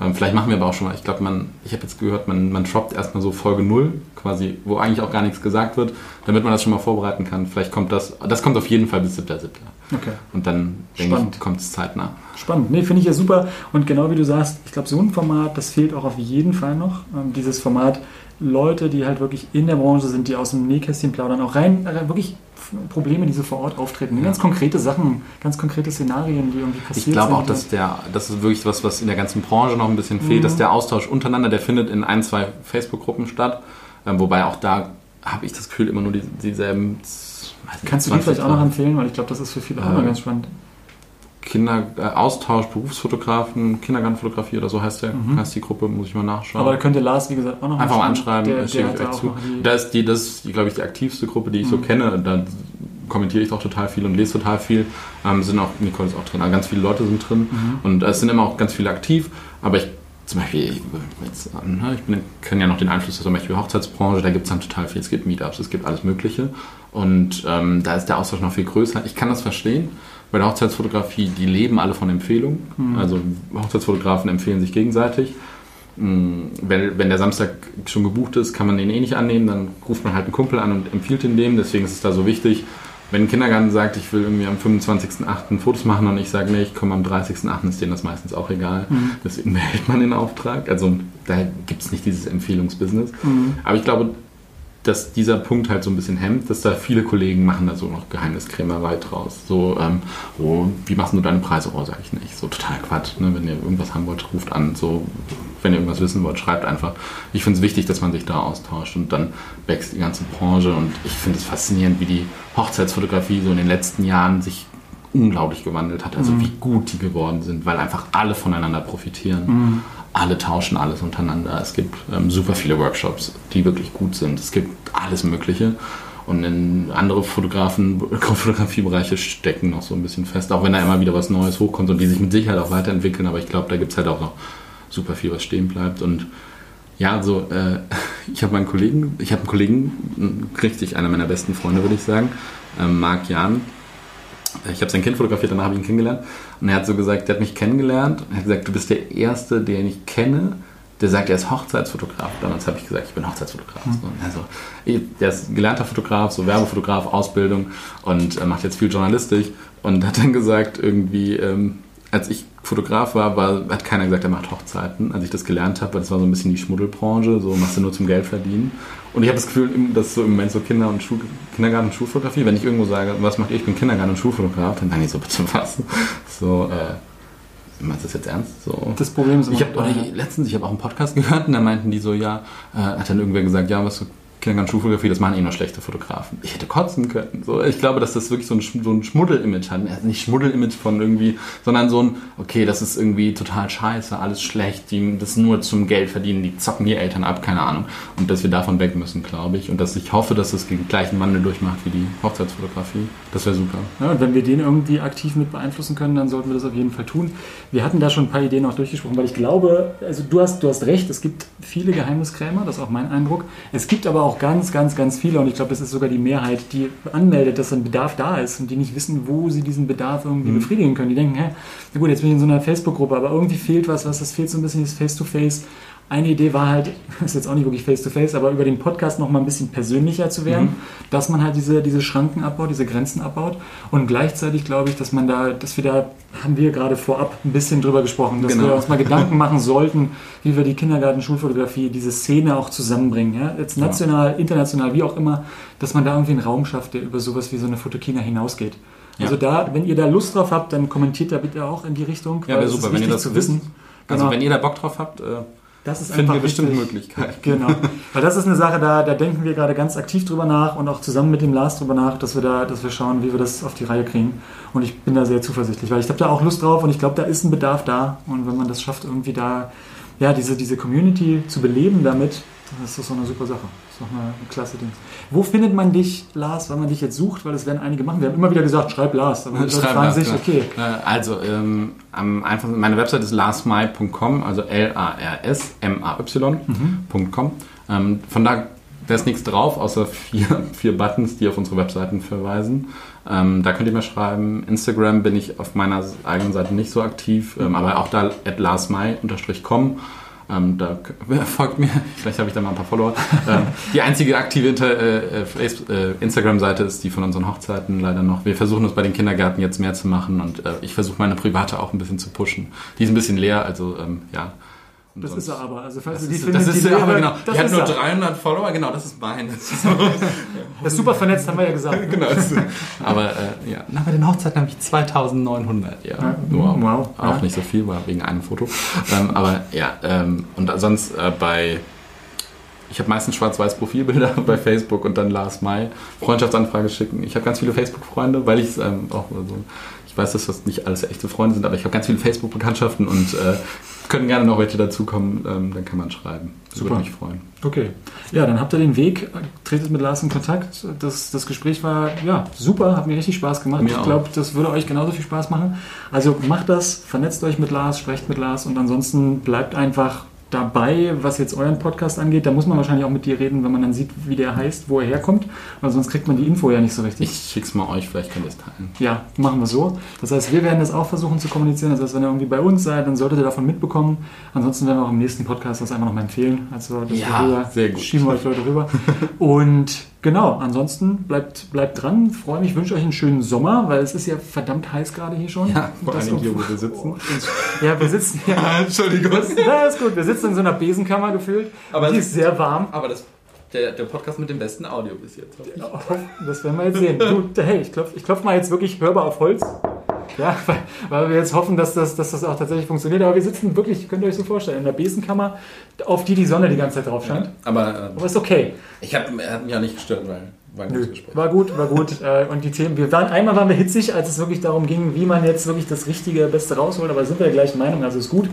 Ähm, vielleicht machen wir aber auch schon mal. Ich glaube, man, ich habe jetzt gehört, man, man droppt erstmal so Folge 0, quasi, wo eigentlich auch gar nichts gesagt wird, damit man das schon mal vorbereiten kann. Vielleicht kommt das, das kommt auf jeden Fall bis 7.7. Okay. Und dann denke Spannend. ich, kommt es zeitnah. Spannend. Nee, finde ich ja super. Und genau wie du sagst, ich glaube, so ein Format, das fehlt auch auf jeden Fall noch. Ähm, dieses Format, Leute, die halt wirklich in der Branche sind, die aus dem Nähkästchen plaudern, auch rein, äh, wirklich Probleme, die so vor Ort auftreten. Ja. Ganz konkrete Sachen, ganz konkrete Szenarien, die irgendwie passiert Ich glaube auch, dass der, das ist wirklich was, was in der ganzen Branche noch ein bisschen fehlt, Mhm. dass der Austausch untereinander, der findet in ein, zwei Facebook-Gruppen statt. Ähm, wobei auch da habe ich das Gefühl, immer nur die, dieselben. Kannst du die 20, vielleicht auch noch empfehlen? Weil ich glaube, das ist für viele auch Äh, mal ganz spannend. Kinder, äh, Austausch, Berufsfotografen, Kindergartenfotografie oder so heißt, der, Mhm. heißt die Gruppe, muss ich mal nachschauen. Aber da könnte Lars, wie gesagt, auch noch Einfach mal anschreiben. Der, schicke der ich euch zu. Da ist die, das ist, glaube ich, die aktivste Gruppe, die ich so Mhm. kenne. Da kommentiere ich auch total viel und lese total viel. Ähm, sind auch, Nicole ist auch drin, also ganz viele Leute sind drin. Mhm. Und es sind immer auch ganz viele aktiv. Aber ich, zum Beispiel, ich, jetzt, ne, ich bin, kenne ja noch den Einfluss zum Beispiel Hochzeitsbranche, da gibt es dann total viel. Es gibt Meetups, es gibt alles Mögliche. Und ähm, da ist der Austausch noch viel größer. Ich kann das verstehen. Bei der Hochzeitsfotografie, die leben alle von Empfehlungen. Mhm. Also Hochzeitsfotografen empfehlen sich gegenseitig. Mm, Wenn, wenn der Samstag schon gebucht ist, kann man den eh nicht annehmen, dann ruft man halt einen Kumpel an und empfiehlt ihn dem. Deswegen ist es da so wichtig, wenn ein Kindergarten sagt, ich will irgendwie am 25.08. Fotos machen und ich sage, nee, ich komme am 30.08., ist denen das meistens auch egal. Mhm. Deswegen [LAUGHS] behält man den Auftrag. Also da gibt es nicht dieses Empfehlungsbusiness. Mhm. Aber ich glaube, dass dieser Punkt halt so ein bisschen hemmt, dass da viele Kollegen machen da so noch Geheimniskrämerei draus. So, ähm, oh, wie machst du deine Preise? Oh, sag ich nicht. So total Quatsch. Ne? Wenn ihr irgendwas haben wollt, ruft an. So, wenn ihr irgendwas wissen wollt, schreibt einfach. Ich finde es wichtig, dass man sich da austauscht und dann wächst die ganze Branche. Und ich finde es faszinierend, wie die Hochzeitsfotografie so in den letzten Jahren sich unglaublich gewandelt hat. Also Mhm. wie gut die geworden sind, weil einfach alle voneinander profitieren. Mhm. Alle tauschen alles untereinander. Es gibt ähm, super viele Workshops, die wirklich gut sind. Es gibt alles Mögliche. Und in andere Fotografen, [LAUGHS] Fotografiebereiche stecken noch so ein bisschen fest, auch wenn da immer wieder was Neues hochkommt und die sich mit Sicherheit auch weiterentwickeln. Aber ich glaube, da gibt es halt auch noch super viel, was stehen bleibt. Und ja, so, äh, [LAUGHS] ich habe meinen Kollegen, ich habe einen Kollegen, richtig einer meiner besten Freunde, würde ich sagen, ähm, Marc Jahn. Ich habe sein Kind fotografiert, danach habe ich ihn kennengelernt. Und er hat so gesagt, der hat mich kennengelernt. Er hat gesagt, du bist der Erste, den ich kenne, der sagt, er ist Hochzeitsfotograf. Damals habe ich gesagt, ich bin Hochzeitsfotograf. Mhm. So, also, ich- der ist gelernter Fotograf, so Werbefotograf, Ausbildung und äh, macht jetzt viel Journalistik. Und hat dann gesagt, irgendwie, ähm, als ich Fotograf war, war, hat keiner gesagt, er macht Hochzeiten. Als ich das gelernt habe, weil das war so ein bisschen die Schmuddelbranche, so machst du nur zum Geld verdienen. Und ich habe das Gefühl, dass so im Moment so Kinder- und Schul Kindergarten- und Schulfotografie, wenn ich irgendwo sage, was macht ihr, ich bin Kindergarten- und Schulfotograf, dann sagen die so, bitte was? [LAUGHS] So, äh, meinst du das jetzt ernst? So. Das Problem ist Ich habe letztens, ich habe auch einen Podcast gehört und da meinten die so, ja, äh, hat dann irgendwer gesagt, ja, was Schulfotografie, das machen eh nur schlechte Fotografen. Ich hätte kotzen können. So, ich glaube, dass das wirklich so ein, so ein Schmuddel-Image hat. Also nicht Schmuddel-Image von irgendwie, sondern so ein, okay, das ist irgendwie total scheiße, alles schlecht, die das nur zum Geld verdienen, die zocken die Eltern ab, keine Ahnung. Und dass wir davon weg müssen, glaube ich. Und dass ich hoffe, dass das den gleichen Wandel durchmacht wie die Hochzeitsfotografie. Das wäre super. Ja, und wenn wir den irgendwie aktiv mit beeinflussen können, dann sollten wir das auf jeden Fall tun. Wir hatten da schon ein paar Ideen auch durchgesprochen, weil ich glaube, also du hast, du hast recht, es gibt viele Geheimniskrämer, das ist auch mein Eindruck. Es gibt aber auch ganz, ganz, ganz viele und ich glaube, das ist sogar die Mehrheit, die anmeldet, dass ein Bedarf da ist und die nicht wissen, wo sie diesen Bedarf irgendwie Mhm. befriedigen können. Die denken, hä, na gut, jetzt bin ich in so einer Facebook-Gruppe, aber irgendwie fehlt was, was das fehlt so ein bisschen, das Face-to-Face. Eine Idee war halt, [LAUGHS] ist jetzt auch nicht wirklich face-to-face, aber über den Podcast noch mal ein bisschen persönlicher zu werden, Mhm. dass man halt diese, diese Schranken abbaut, diese Grenzen abbaut und gleichzeitig glaube ich, dass man da, dass wir da, haben wir gerade vorab ein bisschen drüber gesprochen, dass Genau. wir uns mal Gedanken machen sollten, wie wir die Kindergarten-Schulfotografie, diese Szene auch zusammenbringen, ja? jetzt national, international, wie auch immer, dass man da irgendwie einen Raum schafft, der über sowas wie so eine Fotokina hinausgeht. Also Ja. da, wenn ihr da Lust drauf habt, dann kommentiert da bitte auch in die Richtung. Ja, wäre super, wenn ihr das zu wissen. Also Genau. wenn ihr da Bock drauf habt, äh, Das ist finden wir bestimmt. Möglichkeiten. Genau. Weil das ist eine Sache, da, da denken wir gerade ganz aktiv drüber nach und auch zusammen mit dem Lars drüber nach, dass wir da, dass wir schauen, wie wir das auf die Reihe kriegen. Und ich bin da sehr zuversichtlich, weil ich habe da auch Lust drauf und ich glaube, da ist ein Bedarf da. Und wenn man das schafft, irgendwie da, ja, diese, diese Community zu beleben damit, dann ist das so eine super Sache. Das ist doch eine, eine klasse Ding. Wo findet man dich, Lars, wenn man dich jetzt sucht? Weil das werden einige machen. Wir haben immer wieder gesagt, schreib Lars. Aber [LAUGHS] Schreib fragen Lars, sich, genau. okay, Also, ähm, am einfachsten, meine Website ist larsmy.com, also L-A-R-S-M-A-Y.com. Ähm, von da da ist nichts drauf, außer vier, [LAUGHS] vier Buttons, die auf unsere Webseiten verweisen. Ähm, da könnt ihr mir schreiben. Instagram bin ich auf meiner eigenen Seite nicht so aktiv, ähm, aber auch da at larsmy-com. Ähm, da [LAUGHS] folgt mir, vielleicht habe ich da mal ein paar Follower. ähm, die einzige aktive äh, äh, Instagram-Seite ist die von unseren Hochzeiten leider noch. Wir versuchen uns bei den Kindergärten jetzt mehr zu machen und äh, ich versuche meine private auch ein bisschen zu pushen. Die ist ein bisschen leer, also ähm, ja. Das ist er aber. Also falls das ist, findest, das ist er, aber genau. das Die hat nur er. 300 Follower, genau, das ist mein. [LAUGHS] Das ist Das ist super vernetzt, haben wir ja gesagt. [LAUGHS] genau. Aber äh, ja, na, bei den Hochzeiten habe ich 2900. Ja, Ja, nur wow. auch Ja. nicht so viel, war wegen einem Foto. ähm, aber ja, ähm, und sonst äh, bei. Ich habe meistens schwarz-weiß Profilbilder [LAUGHS] bei Facebook und dann Lars Mai Freundschaftsanfrage schicken. Ich habe ganz viele Facebook-Freunde, weil ich ähm, auch so. Ich weiß, dass das nicht alles echte Freunde sind, aber ich habe ganz viele Facebook-Bekanntschaften und äh, können gerne noch welche dazukommen. Ähm, dann kann man schreiben. Das Super. würde mich freuen. Okay. Ja, dann habt ihr den Weg, tretet mit Lars in Kontakt. Das, das Gespräch war ja super, hat mir richtig Spaß gemacht. Mir ich glaube, das würde euch genauso viel Spaß machen. Also macht das, vernetzt euch mit Lars, sprecht mit Lars und ansonsten bleibt einfach dabei, was jetzt euren Podcast angeht. Da muss man wahrscheinlich auch mit dir reden, wenn man dann sieht, wie der heißt, wo er herkommt, weil sonst kriegt man die Info ja nicht so richtig. Ich schick's mal euch, vielleicht könnt ihr es teilen. Ja, machen wir so. Das heißt, wir werden das auch versuchen zu kommunizieren. Das heißt, wenn ihr irgendwie bei uns seid, dann solltet ihr davon mitbekommen. Ansonsten werden wir auch im nächsten Podcast das einfach nochmal empfehlen. Also das Ja, rüber, sehr gut. schieben wir euch Leute rüber. Und genau, ansonsten bleibt, bleibt dran. Freue mich, wünsche euch einen schönen Sommer, weil es ist ja verdammt heiß gerade hier schon. Ja, vor Dingen hier, wo wir sitzen. [LAUGHS] Ja, wir sitzen ja. [LAUGHS] Entschuldigung. Ja, ist gut. Wir sitzen in so einer Besenkammer gefühlt. Aber die es- ist sehr warm. Aber das, der, der Podcast mit dem besten Audio bis jetzt. ich. Das werden wir jetzt sehen. Du, hey, ich klopfe ich klopf mal jetzt wirklich hörbar auf Holz. Ja, [LAUGHS] weil, weil wir jetzt hoffen, dass das, dass das auch tatsächlich funktioniert. Aber wir sitzen wirklich, könnt ihr euch so vorstellen, in der Besenkammer, auf die die Sonne die ganze Zeit drauf scheint. Aber äh, Aber ist okay. ich hab, hat mich ja nicht gestört, weil war Nö, war gut, war gut. [LAUGHS] Äh, Und die Themen, wir waren, einmal waren wir hitzig, als es wirklich darum ging, wie man jetzt wirklich das richtige, Beste rausholt. Aber sind wir der gleichen Meinung, also ist gut.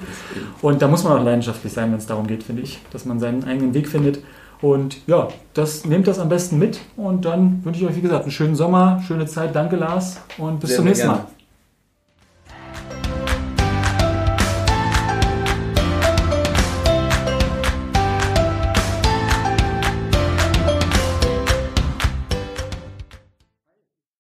Und da muss man auch leidenschaftlich sein, wenn es darum geht, finde ich, dass man seinen eigenen Weg findet. Und ja, das nehmt das am besten mit. Und dann wünsche ich euch, wie gesagt, einen schönen Sommer, schöne Zeit. Danke, Lars. Und bis Sehr, zum nächsten. Mal.